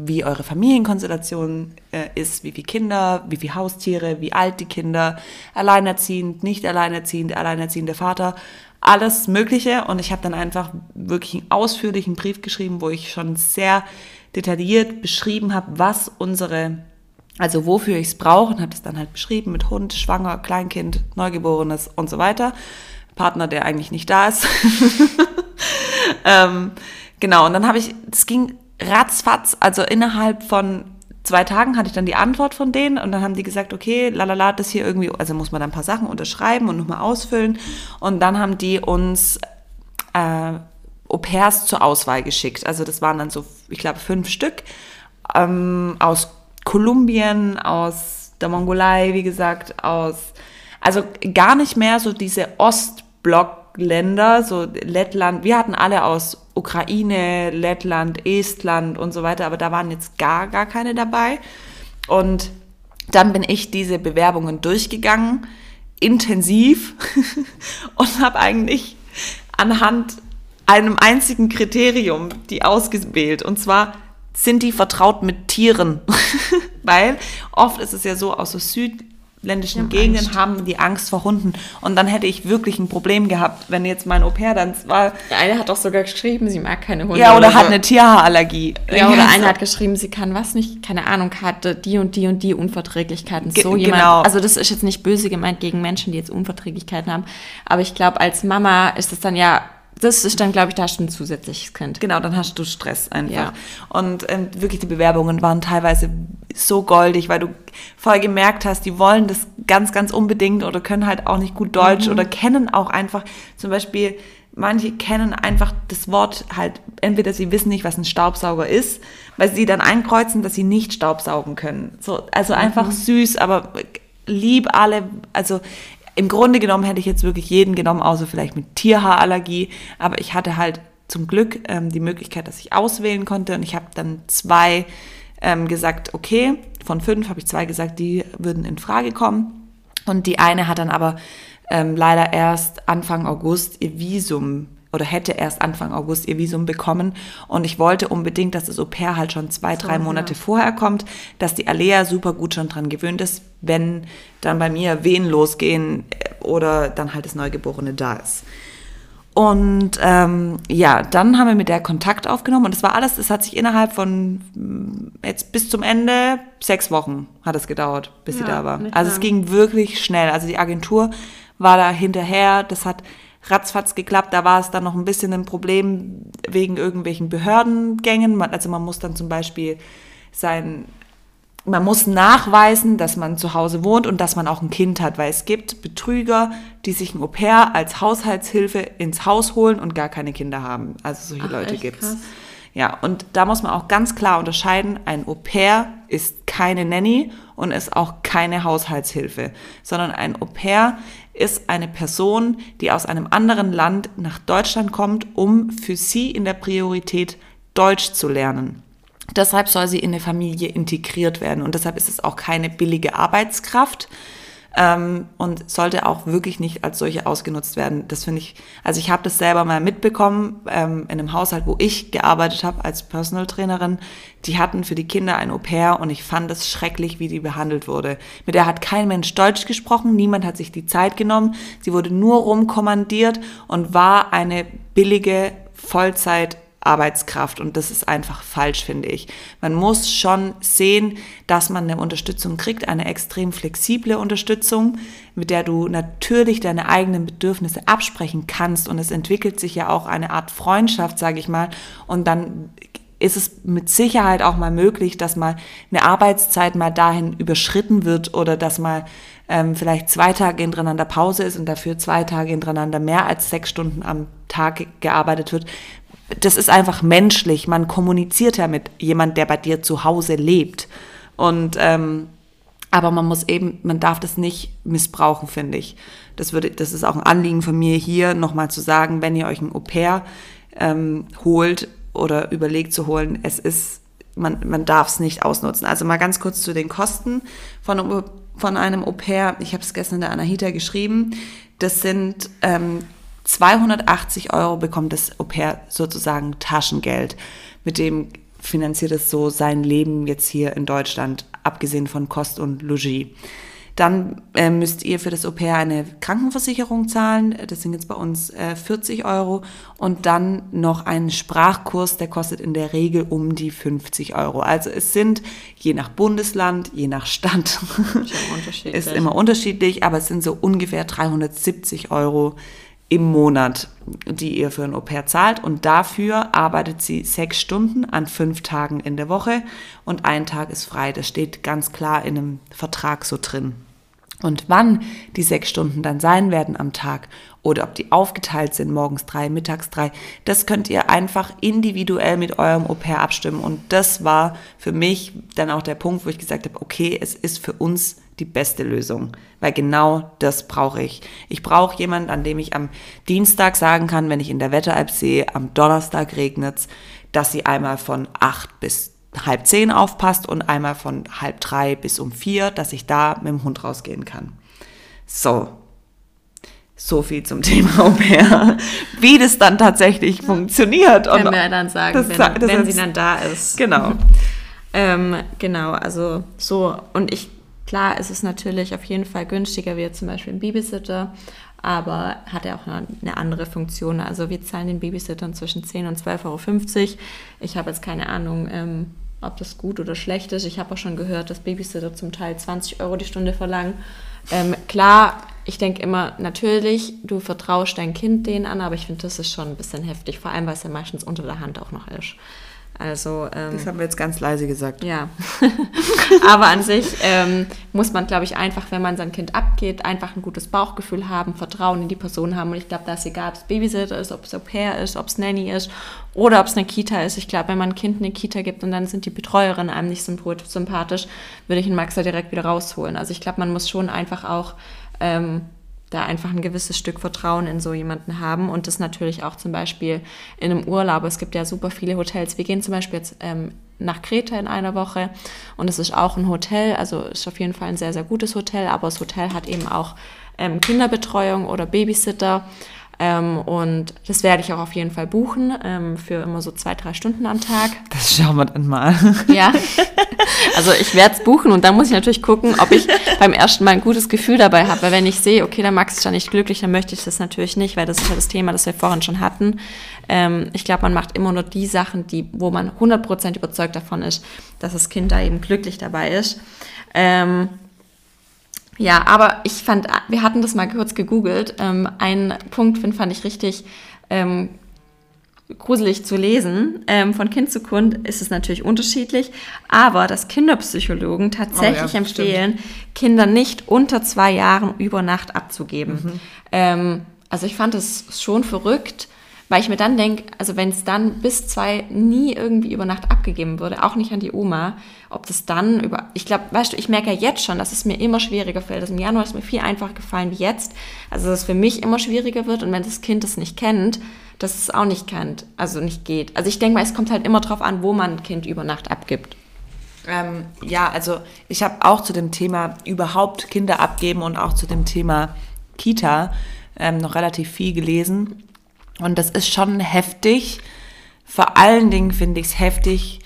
wie eure Familienkonstellation äh, ist, wie viele Kinder, wie viele Haustiere, wie alt die Kinder, alleinerziehend, nicht alleinerziehend, alleinerziehende Vater, alles Mögliche. Und ich habe dann einfach wirklich einen ausführlichen Brief geschrieben, wo ich schon sehr detailliert beschrieben habe, was unsere, also wofür ich es brauche und habe es dann halt beschrieben mit Hund, Schwanger, Kleinkind, Neugeborenes und so weiter. Partner, der eigentlich nicht da ist. ähm, genau, und dann habe ich, das ging ratzfatz, also innerhalb von zwei Tagen hatte ich dann die Antwort von denen und dann haben die gesagt, okay, lalala, das hier irgendwie, also muss man dann ein paar Sachen unterschreiben und nochmal ausfüllen. Und dann haben die uns äh, Au pairs zur Auswahl geschickt. Also das waren dann so, ich glaube, fünf Stück ähm, aus Kolumbien, aus der Mongolei, wie gesagt, aus, also gar nicht mehr so diese Ostblockländer, so Lettland. Wir hatten alle aus Ukraine, Lettland, Estland und so weiter, aber da waren jetzt gar, gar keine dabei. Und dann bin ich diese Bewerbungen durchgegangen, intensiv, und habe eigentlich anhand einem einzigen Kriterium die ausgewählt. Und zwar sind die vertraut mit Tieren. Weil oft ist es ja so, aus so südländischen Gegenden Angst. haben die Angst vor Hunden. Und dann hätte ich wirklich ein Problem gehabt, wenn jetzt mein Au pair dann war. Der eine hat doch sogar geschrieben, sie mag keine Hunde. Ja, oder, oder hat eine Tierhaarallergie. Ja, oder einer hat geschrieben, sie kann was nicht, keine Ahnung, hatte die und die und die Unverträglichkeiten. So Ge jemand. Genau. Also das ist jetzt nicht böse gemeint gegen Menschen, die jetzt Unverträglichkeiten haben. Aber ich glaube, als Mama ist es dann ja das ist dann, glaube ich, da hast du ein zusätzliches Kind. Genau, dann hast du Stress einfach. Ja. Und ähm, wirklich, die Bewerbungen waren teilweise so goldig, weil du voll gemerkt hast, die wollen das ganz, ganz unbedingt oder können halt auch nicht gut Deutsch mhm. oder kennen auch einfach, zum Beispiel, manche kennen einfach das Wort halt, entweder sie wissen nicht, was ein Staubsauger ist, weil sie dann einkreuzen, dass sie nicht Staubsaugen können. So, also einfach mhm. süß, aber lieb alle, also im Grunde genommen hätte ich jetzt wirklich jeden genommen, außer vielleicht mit Tierhaarallergie. Aber ich hatte halt zum Glück ähm, die Möglichkeit, dass ich auswählen konnte. Und ich habe dann zwei ähm, gesagt, okay, von fünf habe ich zwei gesagt, die würden in Frage kommen. Und die eine hat dann aber ähm, leider erst Anfang August ihr Visum oder hätte erst Anfang August ihr Visum bekommen. Und ich wollte unbedingt, dass das Au pair halt schon zwei, so, drei Monate ja. vorher kommt, dass die Alea super gut schon dran gewöhnt ist, wenn dann bei mir Wehen losgehen äh, oder dann halt das Neugeborene da ist. Und ähm, ja, dann haben wir mit der Kontakt aufgenommen und das war alles, das hat sich innerhalb von mm, jetzt bis zum Ende sechs Wochen hat es gedauert, bis ja, sie da war. Also es ging wirklich schnell. Also die Agentur war da hinterher, das hat ratzfatz geklappt. Da war es dann noch ein bisschen ein Problem wegen irgendwelchen Behördengängen. Also man muss dann zum Beispiel sein, man muss nachweisen, dass man zu Hause wohnt und dass man auch ein Kind hat, weil es gibt Betrüger, die sich ein Au pair als Haushaltshilfe ins Haus holen und gar keine Kinder haben. Also solche Ach, Leute gibt's. Krass. Ja, und da muss man auch ganz klar unterscheiden, ein Au pair ist keine Nanny und ist auch keine Haushaltshilfe, sondern ein Au pair ist eine Person, die aus einem anderen Land nach Deutschland kommt, um für sie in der Priorität Deutsch zu lernen. Deshalb soll sie in eine Familie integriert werden und deshalb ist es auch keine billige Arbeitskraft, ähm, und sollte auch wirklich nicht als solche ausgenutzt werden. Das finde ich, also ich habe das selber mal mitbekommen ähm, in einem Haushalt, wo ich gearbeitet habe als Personal Trainerin. Die hatten für die Kinder ein Au pair und ich fand es schrecklich, wie die behandelt wurde. Mit der hat kein Mensch Deutsch gesprochen, niemand hat sich die Zeit genommen. Sie wurde nur rumkommandiert und war eine billige Vollzeit Arbeitskraft. Und das ist einfach falsch, finde ich. Man muss schon sehen, dass man eine Unterstützung kriegt, eine extrem flexible Unterstützung, mit der du natürlich deine eigenen Bedürfnisse absprechen kannst. Und es entwickelt sich ja auch eine Art Freundschaft, sage ich mal, und dann ist es mit Sicherheit auch mal möglich, dass mal eine Arbeitszeit mal dahin überschritten wird oder dass mal ähm, vielleicht zwei Tage hintereinander Pause ist und dafür zwei Tage hintereinander mehr als sechs Stunden am Tag gearbeitet wird, das ist einfach menschlich. Man kommuniziert ja mit jemand, der bei dir zu Hause lebt. Und ähm, aber man muss eben, man darf das nicht missbrauchen, finde ich. Das würde, das ist auch ein Anliegen von mir hier nochmal zu sagen, wenn ihr euch ein Au pair ähm, holt oder überlegt zu holen, es ist, man, man darf es nicht ausnutzen. Also mal ganz kurz zu den Kosten von, von einem Au pair. Ich habe es gestern der Anahita geschrieben. Das sind ähm, 280 Euro bekommt das Au pair sozusagen Taschengeld. Mit dem finanziert es so sein Leben jetzt hier in Deutschland, abgesehen von Kost und Logis. Dann äh, müsst ihr für das Au pair eine Krankenversicherung zahlen. Das sind jetzt bei uns äh, 40 Euro. Und dann noch einen Sprachkurs, der kostet in der Regel um die 50 Euro. Also es sind je nach Bundesland, je nach Stadt, ist, ist immer unterschiedlich, aber es sind so ungefähr 370 Euro im Monat, die ihr für ein Au-pair zahlt. Und dafür arbeitet sie sechs Stunden an fünf Tagen in der Woche und ein Tag ist frei. Das steht ganz klar in einem Vertrag so drin. Und wann die sechs Stunden dann sein werden am Tag oder ob die aufgeteilt sind, morgens drei, mittags drei, das könnt ihr einfach individuell mit eurem Au-pair abstimmen. Und das war für mich dann auch der Punkt, wo ich gesagt habe, okay, es ist für uns die beste Lösung, weil genau das brauche ich. Ich brauche jemanden, an dem ich am Dienstag sagen kann, wenn ich in der Wetter-App sehe, am Donnerstag regnet dass sie einmal von acht bis halb zehn aufpasst und einmal von halb drei bis um vier, dass ich da mit dem Hund rausgehen kann. So. So viel zum Thema Au pair. Wie das dann tatsächlich funktioniert. Können wir dann sagen, das, wenn, das wenn sie dann da ist. Genau. Ähm, genau, also so. Und ich, klar, es ist natürlich auf jeden Fall günstiger wie zum Beispiel ein Babysitter, aber hat ja auch eine, eine andere Funktion. Also wir zahlen den Babysittern zwischen 10 und 12,50 Euro. Ich habe jetzt keine Ahnung, ähm, ob das gut oder schlecht ist. Ich habe auch schon gehört, dass Babysitter zum Teil 20 Euro die Stunde verlangen. Ähm, klar, ich denke immer, natürlich, du vertraust dein Kind denen an, aber ich finde, das ist schon ein bisschen heftig, vor allem, weil es ja meistens unter der Hand auch noch ist. Also, ähm, Das haben wir jetzt ganz leise gesagt. ja, aber an sich ähm, muss man, glaube ich, einfach, wenn man sein Kind abgeht, einfach ein gutes Bauchgefühl haben, Vertrauen in die Person haben. Und ich glaube, da ist egal, ob es Babysitter ist, ob es Au pair ist, ob es Nanny ist oder ob es eine Kita ist. Ich glaube, wenn man ein Kind eine Kita gibt und dann sind die Betreuerinnen einem nicht symp- sympathisch, würde ich den Max da direkt wieder rausholen. Also ich glaube, man muss schon einfach auch ähm, da einfach ein gewisses Stück Vertrauen in so jemanden haben und das natürlich auch zum Beispiel in einem Urlaub. Es gibt ja super viele Hotels. Wir gehen zum Beispiel jetzt ähm, nach Kreta in einer Woche und es ist auch ein Hotel, also ist auf jeden Fall ein sehr, sehr gutes Hotel, aber das Hotel hat eben auch ähm, Kinderbetreuung oder Babysitter. Ähm, und das werde ich auch auf jeden Fall buchen ähm, für immer so zwei, drei Stunden am Tag. Das schauen wir dann mal. Ja, also ich werde es buchen und dann muss ich natürlich gucken, ob ich beim ersten Mal ein gutes Gefühl dabei habe. Weil wenn ich sehe, okay, der Max ist da nicht glücklich, dann möchte ich das natürlich nicht, weil das ist ja das Thema, das wir vorhin schon hatten. Ähm, ich glaube, man macht immer nur die Sachen, die, wo man 100% überzeugt davon ist, dass das Kind da eben glücklich dabei ist. Ähm, ja, aber ich fand, wir hatten das mal kurz gegoogelt. Ähm, ein Punkt find, fand ich richtig ähm, gruselig zu lesen. Ähm, von Kind zu Kind ist es natürlich unterschiedlich, aber dass Kinderpsychologen tatsächlich Oh ja, empfehlen, Kinder nicht unter zwei Jahren über Nacht abzugeben. Ähm, also ich fand es schon verrückt, weil ich mir dann denke, also wenn es dann bis zwei nie irgendwie über Nacht abgegeben würde, auch nicht an die Oma, ob das dann über, ich glaube, weißt du, ich merke ja jetzt schon, dass es mir immer schwieriger fällt. Also im Januar ist mir viel einfacher gefallen wie jetzt. Also dass es für mich immer schwieriger wird und wenn das Kind es nicht kennt, dass es auch nicht kennt, also nicht geht. Also ich denke mal, es kommt halt immer drauf an, wo man ein Kind über Nacht abgibt. Ähm, ja, also ich habe auch zu dem Thema überhaupt Kinder abgeben und auch zu dem Thema Kita ähm, noch relativ viel gelesen. Und das ist schon heftig. Vor allen Dingen finde ich es heftig,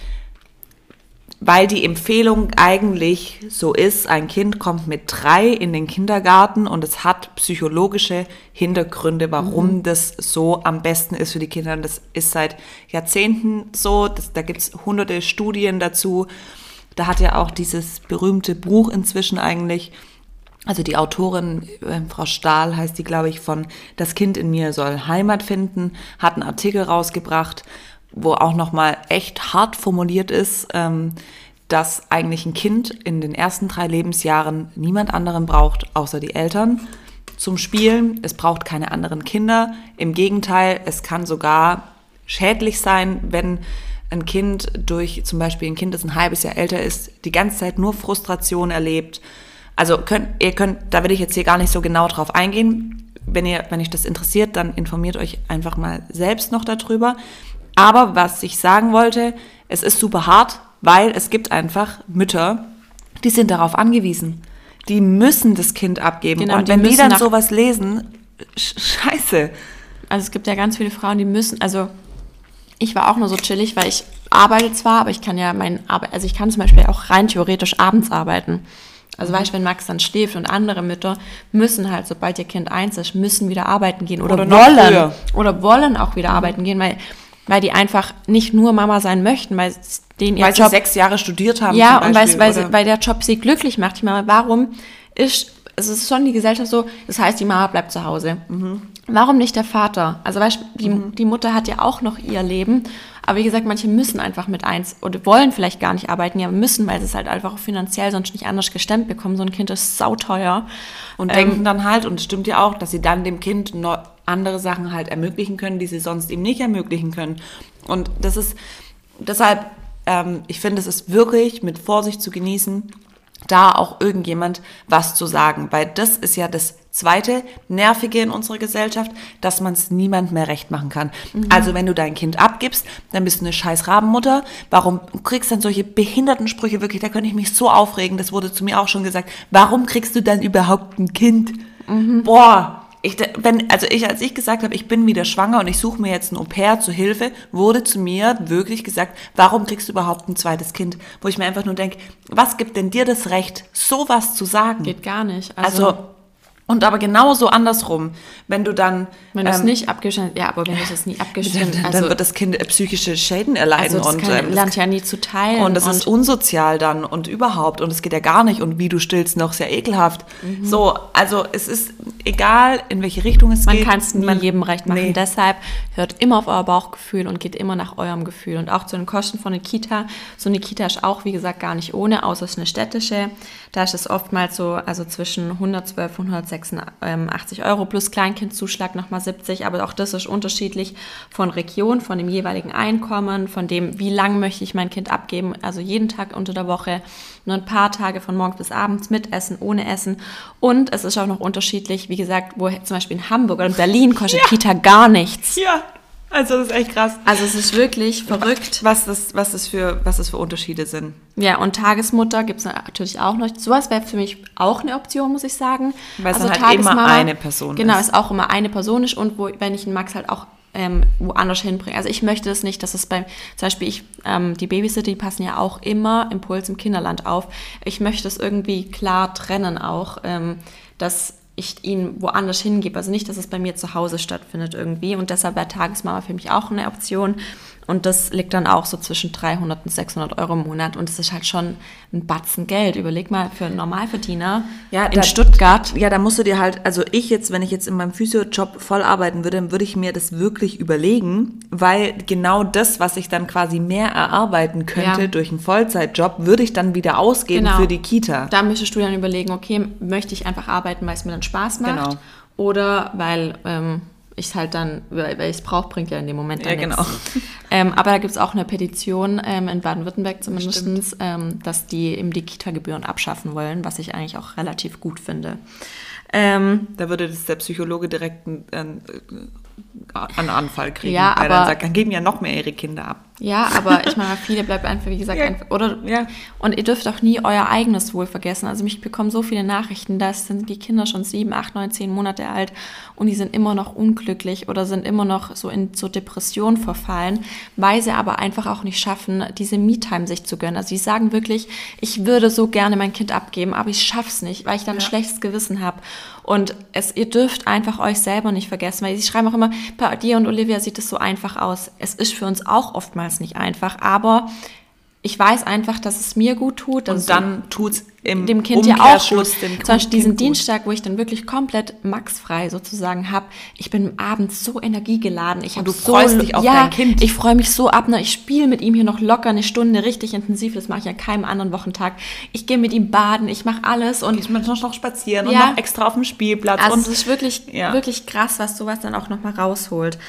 weil die Empfehlung eigentlich so ist, ein Kind kommt mit drei in den Kindergarten und es hat psychologische Hintergründe, warum das so am besten ist für die Kinder. Und das ist seit Jahrzehnten so. Das, da gibt es hunderte Studien dazu. Da hat ja auch dieses berühmte Buch inzwischen eigentlich, also die Autorin, äh, Frau Stahl heißt die, glaube ich, von Das Kind in mir soll Heimat finden, hat einen Artikel rausgebracht, wo auch nochmal echt hart formuliert ist, ähm, dass eigentlich ein Kind in den ersten drei Lebensjahren niemand anderen braucht, außer die Eltern zum Spielen. Es braucht keine anderen Kinder. Im Gegenteil, es kann sogar schädlich sein, wenn ein Kind durch zum Beispiel ein Kind, das ein halbes Jahr älter ist, die ganze Zeit nur Frustration erlebt. Also könnt, ihr könnt, da will ich jetzt hier gar nicht so genau drauf eingehen. Wenn ihr, wenn euch das interessiert, dann informiert euch einfach mal selbst noch darüber. Aber was ich sagen wollte, es ist super hart, weil es gibt einfach Mütter, die sind darauf angewiesen. Die müssen das Kind abgeben. Genau, Und die wenn die müssen dann sowas lesen, sch scheiße. Also es gibt ja ganz viele Frauen, die müssen, also ich war auch nur so chillig, weil ich arbeite zwar, aber ich kann ja mein Arbeit, also ich kann zum Beispiel auch rein theoretisch abends arbeiten. Also weißt du, wenn Max dann schläft und andere Mütter müssen halt, sobald ihr Kind eins ist, müssen wieder arbeiten gehen oder, Oder wollen. Mhm. oder wollen auch wieder arbeiten gehen, weil weil die einfach nicht nur Mama sein möchten, weil denen ihr Weil sie Job sechs Jahre studiert haben. ja, zum und weil, Beispiel, weil, sie, weil der Job sie glücklich macht. Ich meine, warum ist, es ist schon die Gesellschaft so, das heißt, die Mama bleibt zu Hause. Warum nicht der Vater? Also weißt, die, die Mutter hat ja auch noch ihr Leben. Aber wie gesagt, manche müssen einfach mit eins oder wollen vielleicht gar nicht arbeiten, ja, müssen, weil sie es halt einfach finanziell sonst nicht anders gestemmt bekommen. So ein Kind ist sauteuer. Und Ähm, denken dann halt, und es stimmt ja auch, dass sie dann dem Kind neu- andere Sachen halt ermöglichen können, die sie sonst ihm nicht ermöglichen können. Und das ist deshalb, ähm, ich finde, es ist wirklich mit Vorsicht zu genießen, da auch irgendjemand was zu sagen, weil das ist ja das zweite Nervige in unserer Gesellschaft, dass man es niemand mehr recht machen kann. Also wenn du dein Kind abgibst, dann bist du eine scheiß Rabenmutter. Warum du kriegst dann solche behinderten Sprüche wirklich? Da könnte ich mich so aufregen. Das wurde zu mir auch schon gesagt. Warum kriegst du dann überhaupt ein Kind? Boah. Ich, wenn, also ich, als ich gesagt habe, ich bin wieder schwanger und ich suche mir jetzt ein Au-pair zur Hilfe, wurde zu mir wirklich gesagt, warum kriegst du überhaupt ein zweites Kind? Wo ich mir einfach nur denke, was gibt denn dir das Recht, sowas zu sagen? Geht gar nicht. Also, und aber genauso andersrum, wenn du dann, wenn du es ähm, nicht abgestellt ja, aber wenn du es nie dann, abgestellt dann also, wird das Kind äh, psychische Schäden erleiden also das und kann, ähm, das lernt ja nie zu teilen. und das ist unsozial dann und überhaupt und es geht ja gar nicht und wie du stillst noch sehr ekelhaft. So, also es ist egal, in welche Richtung es Mhm. man geht. kann es nie man- jedem recht machen. Nee. Deshalb hört immer auf euer Bauchgefühl und geht immer nach eurem Gefühl. Und auch zu den Kosten von einer Kita. So eine Kita ist auch, wie gesagt, gar nicht ohne, außer es ist eine städtische. Da ist es oftmals so, also zwischen 112 und 186 Euro plus Kleinkindzuschlag nochmal 70. Aber auch das ist unterschiedlich von Region, von dem jeweiligen Einkommen, von dem, wie lang möchte ich mein Kind abgeben. Also jeden Tag unter der Woche, nur ein paar Tage von morgens bis abends mit Essen, ohne Essen. Und es ist auch noch unterschiedlich, wie gesagt, wo zum Beispiel in Hamburg oder in Berlin kostet Kita gar nichts. Ja, also das ist echt krass. Also es ist wirklich verrückt. Was das, was das für, was das für Unterschiede sind. Ja, und Tagesmutter gibt es natürlich auch noch. Sowas wäre für mich auch eine Option, muss ich sagen. Weil es dann halt immer eine Person Genau, ist. es auch immer eine Person ist und wo, wenn ich einen Max halt auch ähm, woanders hinbringe. Also ich möchte es nicht, dass es bei, zum Beispiel ich, ähm, die Babysitter, die passen ja auch immer im Puls im Kinderland auf. Ich möchte es irgendwie klar trennen auch, ähm, dass ich ihn woanders hingebe. Also nicht, dass es bei mir zu Hause stattfindet irgendwie. Und deshalb wäre Tagesmama für mich auch eine Option. Und das liegt dann auch so zwischen 300 und 600 Euro im Monat. Und das ist halt schon ein Batzen Geld. Überleg mal für einen Normalverdiener Ja, in da- Stuttgart. Ja, da musst du dir halt, also ich jetzt, wenn ich jetzt in meinem Physio-Job voll arbeiten würde, dann würde ich mir das wirklich überlegen, weil genau das, was ich dann quasi mehr erarbeiten könnte Ja. durch einen Vollzeitjob, würde ich dann wieder ausgeben Genau. für die Kita. Da müsstest du dann überlegen, okay, möchte ich einfach arbeiten, weil es mir dann Spaß macht? Genau. Oder weil ähm, ich es halt dann, weil ich es brauche, bringt ja in dem Moment dann Ja, genau. Ähm, aber da gibt es auch eine Petition, ähm, in Baden-Württemberg zumindest, ähm, dass die eben die Kita-Gebühren abschaffen wollen, was ich eigentlich auch relativ gut finde. Ähm, Da würde das der Psychologe direkt einen, einen, einen Anfall kriegen, Ja, weil aber- dann sagt, dann geben ja noch mehr ihre Kinder ab. Ja, aber ich meine, viele bleibt einfach, wie gesagt, Ja. einfach, oder? Ja. Und ihr dürft auch nie euer eigenes Wohl vergessen. Also mich bekommen so viele Nachrichten, da sind die Kinder schon sieben, acht, neun, zehn Monate alt und die sind immer noch unglücklich oder sind immer noch so in so Depression verfallen, weil sie aber einfach auch nicht schaffen, diese Me-Time sich zu gönnen. Also die sagen wirklich, ich würde so gerne mein Kind abgeben, aber ich schaff's nicht, weil ich dann ein schlechtes Gewissen habe. Und es, ihr dürft einfach euch selber nicht vergessen, weil sie schreiben auch immer, bei dir und Olivia sieht es so einfach aus. Es ist für uns auch oftmals nicht einfach, aber ich weiß einfach, dass es mir gut tut. Und dann tut's im es dem Kind ja auch gut. Zum Beispiel diesen. Dienstag, wo ich dann wirklich komplett maxfrei sozusagen habe. Ich bin abends so energiegeladen. Ich habe du so freust dich auf ja, dein Kind. Ich freue mich so ab. Ne? Ich spiele mit ihm hier noch locker eine Stunde richtig intensiv. Das mache ich an keinem anderen Wochentag. Ich gehe mit ihm baden. Ich mache alles und Geht man noch spazieren Ja. und noch extra auf dem Spielplatz. also und es ist wirklich, Ja. wirklich krass, was sowas dann auch nochmal rausholt.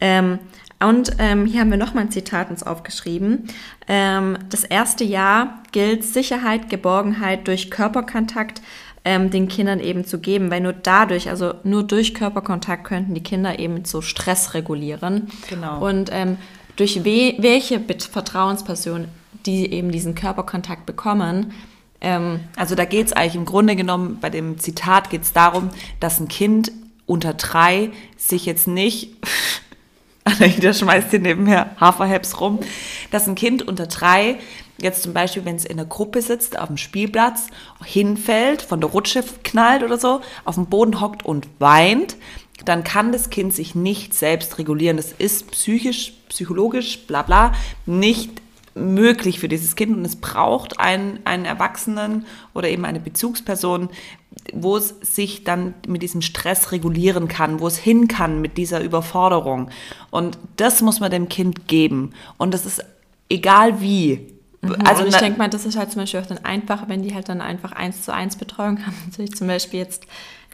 Ähm, und ähm, hier haben wir nochmal ein Zitat uns aufgeschrieben. Ähm, das erste Jahr gilt Sicherheit, Geborgenheit durch Körperkontakt ähm, den Kindern eben zu geben, weil nur dadurch, also nur durch Körperkontakt könnten die Kinder eben so Stress regulieren. Genau. Und ähm, durch we welche Vertrauensperson, die eben diesen Körperkontakt bekommen, ähm, Also da geht es eigentlich im Grunde genommen, bei dem Zitat geht es darum, dass ein Kind unter drei sich jetzt nicht, Anahita schmeißt hier nebenher Haferheps rum, dass ein Kind unter drei jetzt zum Beispiel, wenn es in einer Gruppe sitzt, auf dem Spielplatz, hinfällt, von der Rutsche knallt oder so, auf dem Boden hockt und weint, dann kann das Kind sich nicht selbst regulieren. Das ist psychisch, psychologisch, bla bla, nicht möglich für dieses Kind und es braucht einen, einen Erwachsenen oder eben eine Bezugsperson, wo es sich dann mit diesem Stress regulieren kann, wo es hin kann mit dieser Überforderung. Und das muss man dem Kind geben. Und das ist egal wie. Also und ich denke mal, das ist halt zum Beispiel auch dann einfach, wenn die halt dann einfach eins zu eins Betreuung haben. Natürlich zum Beispiel jetzt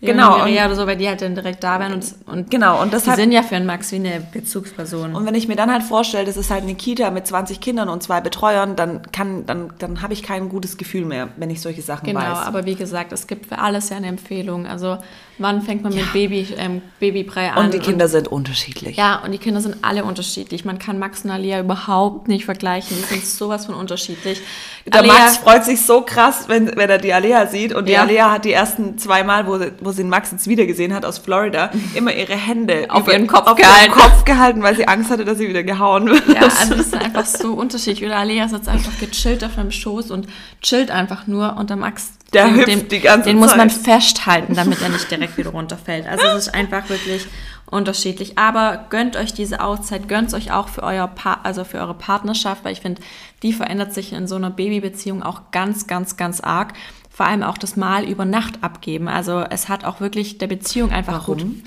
genau Maria oder so, weil die halt dann direkt da wären und, und genau und deshalb, die sind ja für einen Max wie eine Bezugsperson. Und wenn ich mir dann halt vorstelle, das ist halt eine Kita mit 20 Kindern und zwei Betreuern, dann kann dann dann habe ich kein gutes Gefühl mehr, wenn ich solche Sachen genau, weiß. Genau, aber wie gesagt, es gibt für alles ja eine Empfehlung. Also wann fängt man ja. mit Baby ähm, Babybrei an? Und die Kinder und, sind unterschiedlich. Ja, und die Kinder sind alle unterschiedlich. Man kann Max und Alia überhaupt nicht vergleichen. Die sind sowas von unterschiedlich. Der Alea, Max freut sich so krass, wenn, wenn er die Alea sieht und die ja. Alea hat die ersten zwei Mal, wo, wo sie den Max jetzt wieder gesehen hat aus Florida, immer ihre Hände auf über, ihren Kopf auf gehalten. Ihren Kopf gehalten, weil sie Angst hatte, dass sie wieder gehauen wird. Ja, also das ist einfach so unterschiedlich. Oder Alea sitzt einfach gechillt auf einem Schoß und chillt einfach nur und der Max der den, hüpft den, die ganze den Zeit. muss man festhalten, damit er nicht direkt wieder runterfällt. Also es ist einfach wirklich unterschiedlich. Aber gönnt euch diese Auszeit, gönnt euch auch für euer pa also für eure Partnerschaft, weil ich finde, die verändert sich in so einer Babybeziehung auch ganz, ganz, ganz arg vor allem auch das Mal über Nacht abgeben. Also es hat auch wirklich der Beziehung einfach Warum? gut.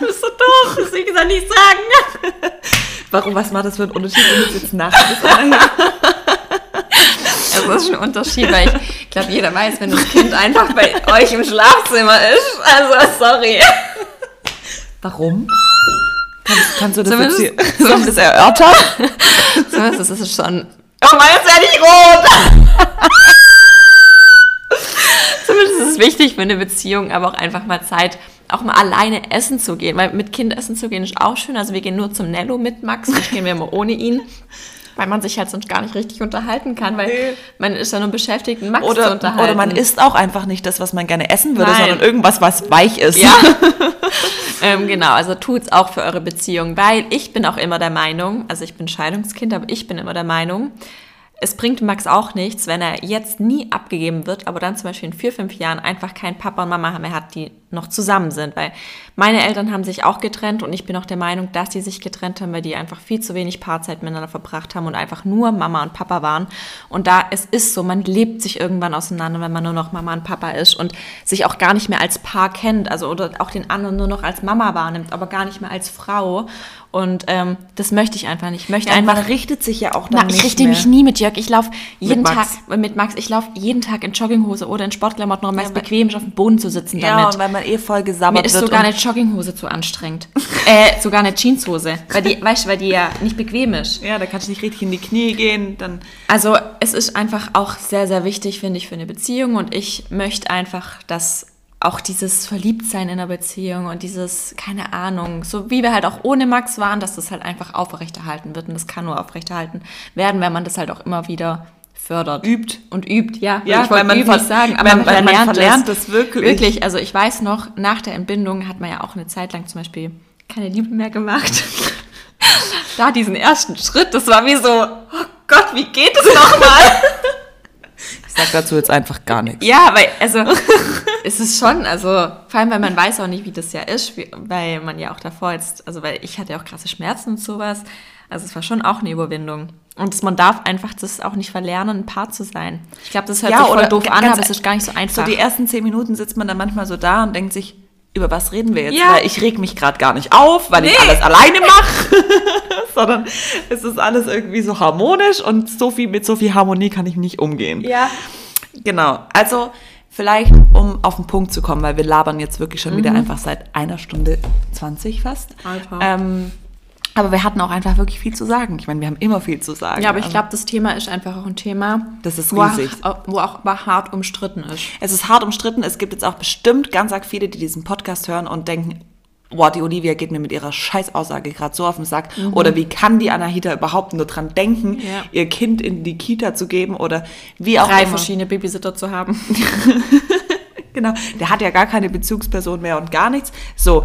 das ist so doof, das will ich nicht sagen. Warum, was macht das für einen Unterschied, wenn es jetzt nachts ist? Das ist ein Unterschied, weil ich glaube, jeder weiß, wenn das Kind einfach bei euch im Schlafzimmer ist. Also, sorry. Warum? Kannst, kannst du das zumindest, jetzt hier, zumindest erörtern? Zumindest ist es schon... Oh mein, jetzt werde ich rot! Zumindest ist es wichtig für eine Beziehung, aber auch einfach mal Zeit, auch mal alleine essen zu gehen. Weil mit Kind essen zu gehen ist auch schön. Also wir gehen nur zum Nello mit Max, sonst gehen wir immer ohne ihn. Weil man sich halt sonst gar nicht richtig unterhalten kann, weil nee. man ist ja nur beschäftigt, Max oder, zu unterhalten. Oder man isst auch einfach nicht das, was man gerne essen würde, Nein. sondern irgendwas, was weich ist. Ja. ähm, genau, also tut's auch für eure Beziehung, weil ich bin auch immer der Meinung, also ich bin Scheidungskind, aber ich bin immer der Meinung, es bringt Max auch nichts, wenn er jetzt nie abgegeben wird, aber dann zum Beispiel in vier, fünf Jahren einfach keinen Papa und Mama mehr hat, die noch zusammen sind. Weil meine Eltern haben sich auch getrennt und ich bin auch der Meinung, dass sie sich getrennt haben, weil die einfach viel zu wenig Paarzeit miteinander verbracht haben und einfach nur Mama und Papa waren. Und da es ist so, man lebt sich irgendwann auseinander, wenn man nur noch Mama und Papa ist und sich auch gar nicht mehr als Paar kennt, also oder auch den anderen nur noch als Mama wahrnimmt, aber gar nicht mehr als Frau. Und ähm, das möchte ich einfach nicht. Ich möchte ja, einfach. Man richtet sich ja auch dann na, Ich richte mehr. mich nie mit Jörg. Ich laufe jeden Tag mit Max. Ich laufe jeden Tag in Jogginghose oder in Sportklamotten, um ja, bequem auf dem Boden zu sitzen damit. Ja, weil man eh voll gesammelt wird. Mir ist sogar eine Jogginghose zu anstrengend. äh, sogar eine Jeanshose, weil die, weißt, weil die ja nicht bequem ist. Ja, da kannst du nicht richtig in die Knie gehen. Dann also es ist einfach auch sehr, sehr wichtig, finde ich, für eine Beziehung. Und ich möchte einfach, dass auch dieses Verliebtsein in der Beziehung und dieses, keine Ahnung, so wie wir halt auch ohne Max waren, dass das halt einfach aufrechterhalten wird. Und das kann nur aufrechterhalten werden, wenn man das halt auch immer wieder fördert. Übt. Und übt, ja. Ja, ich wollte man üben sagen, aber man, man, man verlernt es wirklich. Wirklich, also ich weiß noch, nach der Entbindung hat man ja auch eine Zeit lang zum Beispiel keine Liebe mehr gemacht. da diesen ersten Schritt, das war wie so, oh Gott, wie geht es nochmal? Ich sag dazu jetzt einfach gar nichts. Ja, weil, also, es ist schon, also, vor allem, weil man weiß auch nicht, wie das ja ist, weil man ja auch davor jetzt, also, weil ich hatte ja auch krasse Schmerzen und sowas. Also, es war schon auch eine Überwindung. Und man darf einfach das auch nicht verlernen, ein Paar zu sein. Ich glaube, das hört ja, sich voll doof an, aber es ist gar nicht so einfach. So die ersten zehn Minuten sitzt man dann manchmal so da und denkt sich, über was reden wir jetzt? Ja. Weil ich reg mich gerade gar nicht auf, weil nee. ich alles alleine mache, sondern es ist alles irgendwie so harmonisch und so viel, mit so viel Harmonie kann ich nicht umgehen. Ja. Genau. Also vielleicht, um auf den Punkt zu kommen, weil wir labern jetzt wirklich schon mhm. wieder einfach seit einer Stunde 20 fast. Alter. Ähm, aber wir hatten auch einfach wirklich viel zu sagen. Ich meine, wir haben immer viel zu sagen. Ja, aber ich glaube, das Thema ist einfach auch ein Thema, das ist riesig. Wo, auch, wo auch hart umstritten ist. Es ist hart umstritten. Es gibt jetzt auch bestimmt ganz arg viele, die diesen Podcast hören und denken, boah, die Olivia geht mir mit ihrer Scheißaussage gerade so auf den Sack. Mhm. Oder wie kann die Anahita überhaupt nur dran denken, ja. ihr Kind in die Kita zu geben oder wie auch Drei immer. verschiedene Babysitter zu haben. genau. Der hat ja gar keine Bezugsperson mehr und gar nichts. So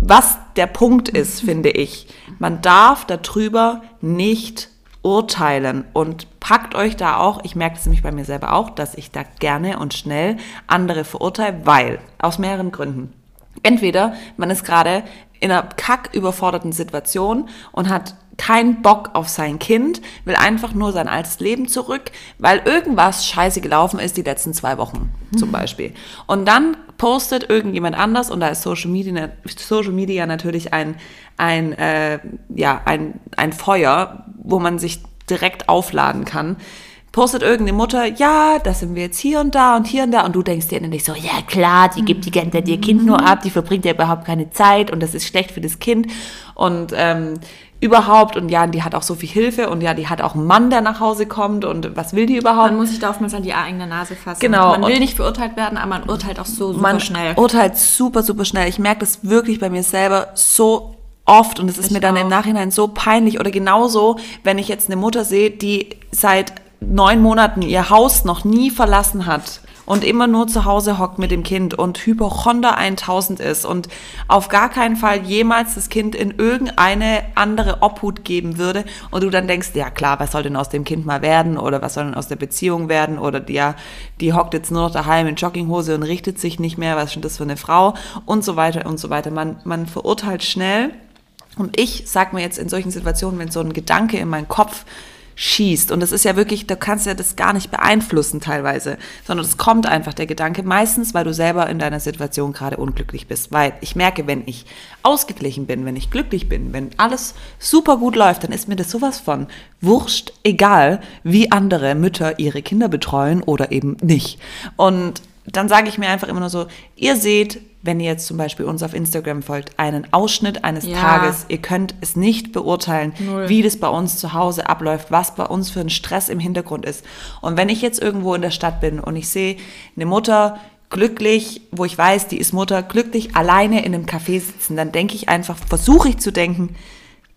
was der Punkt ist, finde ich, man darf darüber nicht urteilen und packt euch da auch, ich merke es nämlich bei mir selber auch, dass ich da gerne und schnell andere verurteile, weil, aus mehreren Gründen. Entweder man ist gerade in einer kack überforderten Situation und hat keinen Bock auf sein Kind, will einfach nur sein altes Leben zurück, weil irgendwas scheiße gelaufen ist die letzten zwei Wochen zum Beispiel. Und dann postet irgendjemand anders und da ist Social Media, Social Media natürlich ein, ein, äh, ja, ein, ein Feuer, wo man sich direkt aufladen kann postet irgendeine Mutter, ja, da sind wir jetzt hier und da und hier und da und du denkst dir nicht so, ja klar, die gibt die ganze Zeit ihr Kind nur ab, die verbringt ja überhaupt keine Zeit und das ist schlecht für das Kind und ähm, überhaupt und ja, die hat auch so viel Hilfe und ja, die hat auch einen Mann, der nach Hause kommt und was will die überhaupt? Man muss sich da oftmals an die eigene Nase fassen. Genau. Man will nicht verurteilt werden, aber man urteilt auch so super man schnell. urteilt super, super schnell. Ich merke das wirklich bei mir selber so oft und es ist Ich mir dann im auch. Nachhinein so peinlich oder genauso, wenn ich jetzt eine Mutter sehe, die seit neun Monaten ihr Haus noch nie verlassen hat und immer nur zu Hause hockt mit dem Kind und Hypochonder 1000 ist und auf gar keinen Fall jemals das Kind in irgendeine andere Obhut geben würde und du dann denkst, ja klar, was soll denn aus dem Kind mal werden oder was soll denn aus der Beziehung werden oder die, ja, die hockt jetzt nur noch daheim in Jogginghose und richtet sich nicht mehr, was ist denn das für eine Frau und so weiter und so weiter. Man, man verurteilt schnell und ich sag mir jetzt in solchen Situationen, wenn so ein Gedanke in meinen Kopf schießt, und das ist ja wirklich, du kannst ja das gar nicht beeinflussen teilweise, sondern es kommt einfach der Gedanke, meistens, weil du selber in deiner Situation gerade unglücklich bist. Weil ich merke, wenn ich ausgeglichen bin, wenn ich glücklich bin, wenn alles super gut läuft, dann ist mir das sowas von wurscht, egal, wie andere Mütter ihre Kinder betreuen oder eben nicht. Und dann sage ich mir einfach immer nur so, ihr seht, wenn ihr jetzt zum Beispiel uns auf Instagram folgt, einen Ausschnitt eines Ja. Tages. Ihr könnt es nicht beurteilen, Null. wie das bei uns zu Hause abläuft, was bei uns für ein Stress im Hintergrund ist. Und wenn ich jetzt irgendwo in der Stadt bin und ich sehe eine Mutter glücklich, wo ich weiß, die ist Mutter, glücklich alleine in einem Café sitzen, dann denke ich einfach, versuche ich zu denken,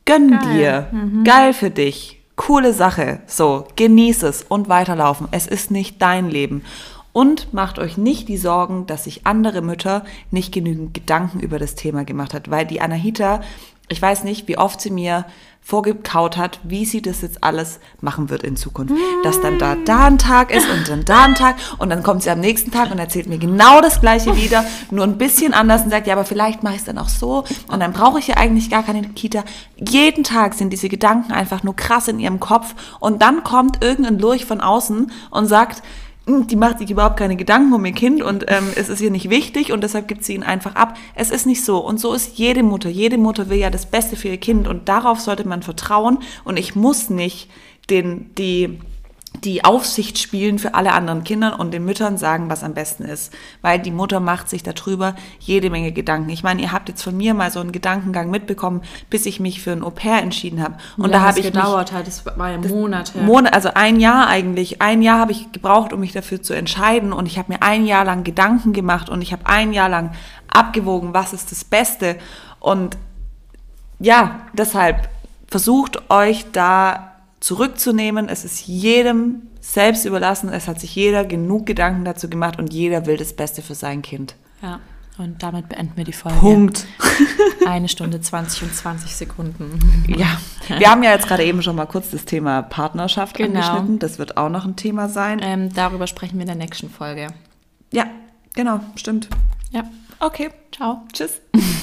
gönn Geil. dir, geil für dich, coole Sache, so, genieß es und weiterlaufen. Es ist nicht dein Leben. Und macht euch nicht die Sorgen, dass sich andere Mütter nicht genügend Gedanken über das Thema gemacht hat, weil die Anahita, ich weiß nicht, wie oft sie mir vorgekaut hat, wie sie das jetzt alles machen wird in Zukunft. Dass dann da, da ein Tag ist und dann da ein Tag und dann kommt sie am nächsten Tag und erzählt mir genau das gleiche wieder, nur ein bisschen anders und sagt, ja, aber vielleicht mache ich es dann auch so und dann brauche ich ja eigentlich gar keine Kita. Jeden Tag sind diese Gedanken einfach nur krass in ihrem Kopf und dann kommt irgendein Lurch von außen und sagt, "Hm, die macht sich überhaupt keine Gedanken um ihr Kind und ähm, es ist ihr nicht wichtig und deshalb gibt sie ihn einfach ab. Es ist nicht so. Und so ist jede Mutter. Jede Mutter will ja das Beste für ihr Kind und darauf sollte man vertrauen. Und ich muss nicht den, die, die Aufsicht spielen für alle anderen Kinder und den Müttern sagen, was am besten ist. Weil die Mutter macht sich darüber jede Menge Gedanken. Ich meine, ihr habt jetzt von mir mal so einen Gedankengang mitbekommen, bis ich mich für ein Au-pair entschieden habe. Und da habe ich mich gedauert hat, das war ja Monate. Monat, also ein Jahr eigentlich. Ein Jahr habe ich gebraucht, um mich dafür zu entscheiden. Und ich habe mir ein Jahr lang Gedanken gemacht und ich habe ein Jahr lang abgewogen, was ist das Beste. Und ja, deshalb versucht euch da zurückzunehmen. Es ist jedem selbst überlassen. Es hat sich jeder genug Gedanken dazu gemacht und jeder will das Beste für sein Kind. ja. Und damit beenden wir die Folge. Punkt. Eine Stunde 20 und 20 Sekunden. Ja, wir haben ja jetzt gerade eben schon mal kurz das Thema Partnerschaft Genau. angeschnitten. Das wird auch noch ein Thema sein. Ähm, darüber sprechen wir in der nächsten Folge. Ja, genau, stimmt. Ja. Okay, Ciao. tschüss.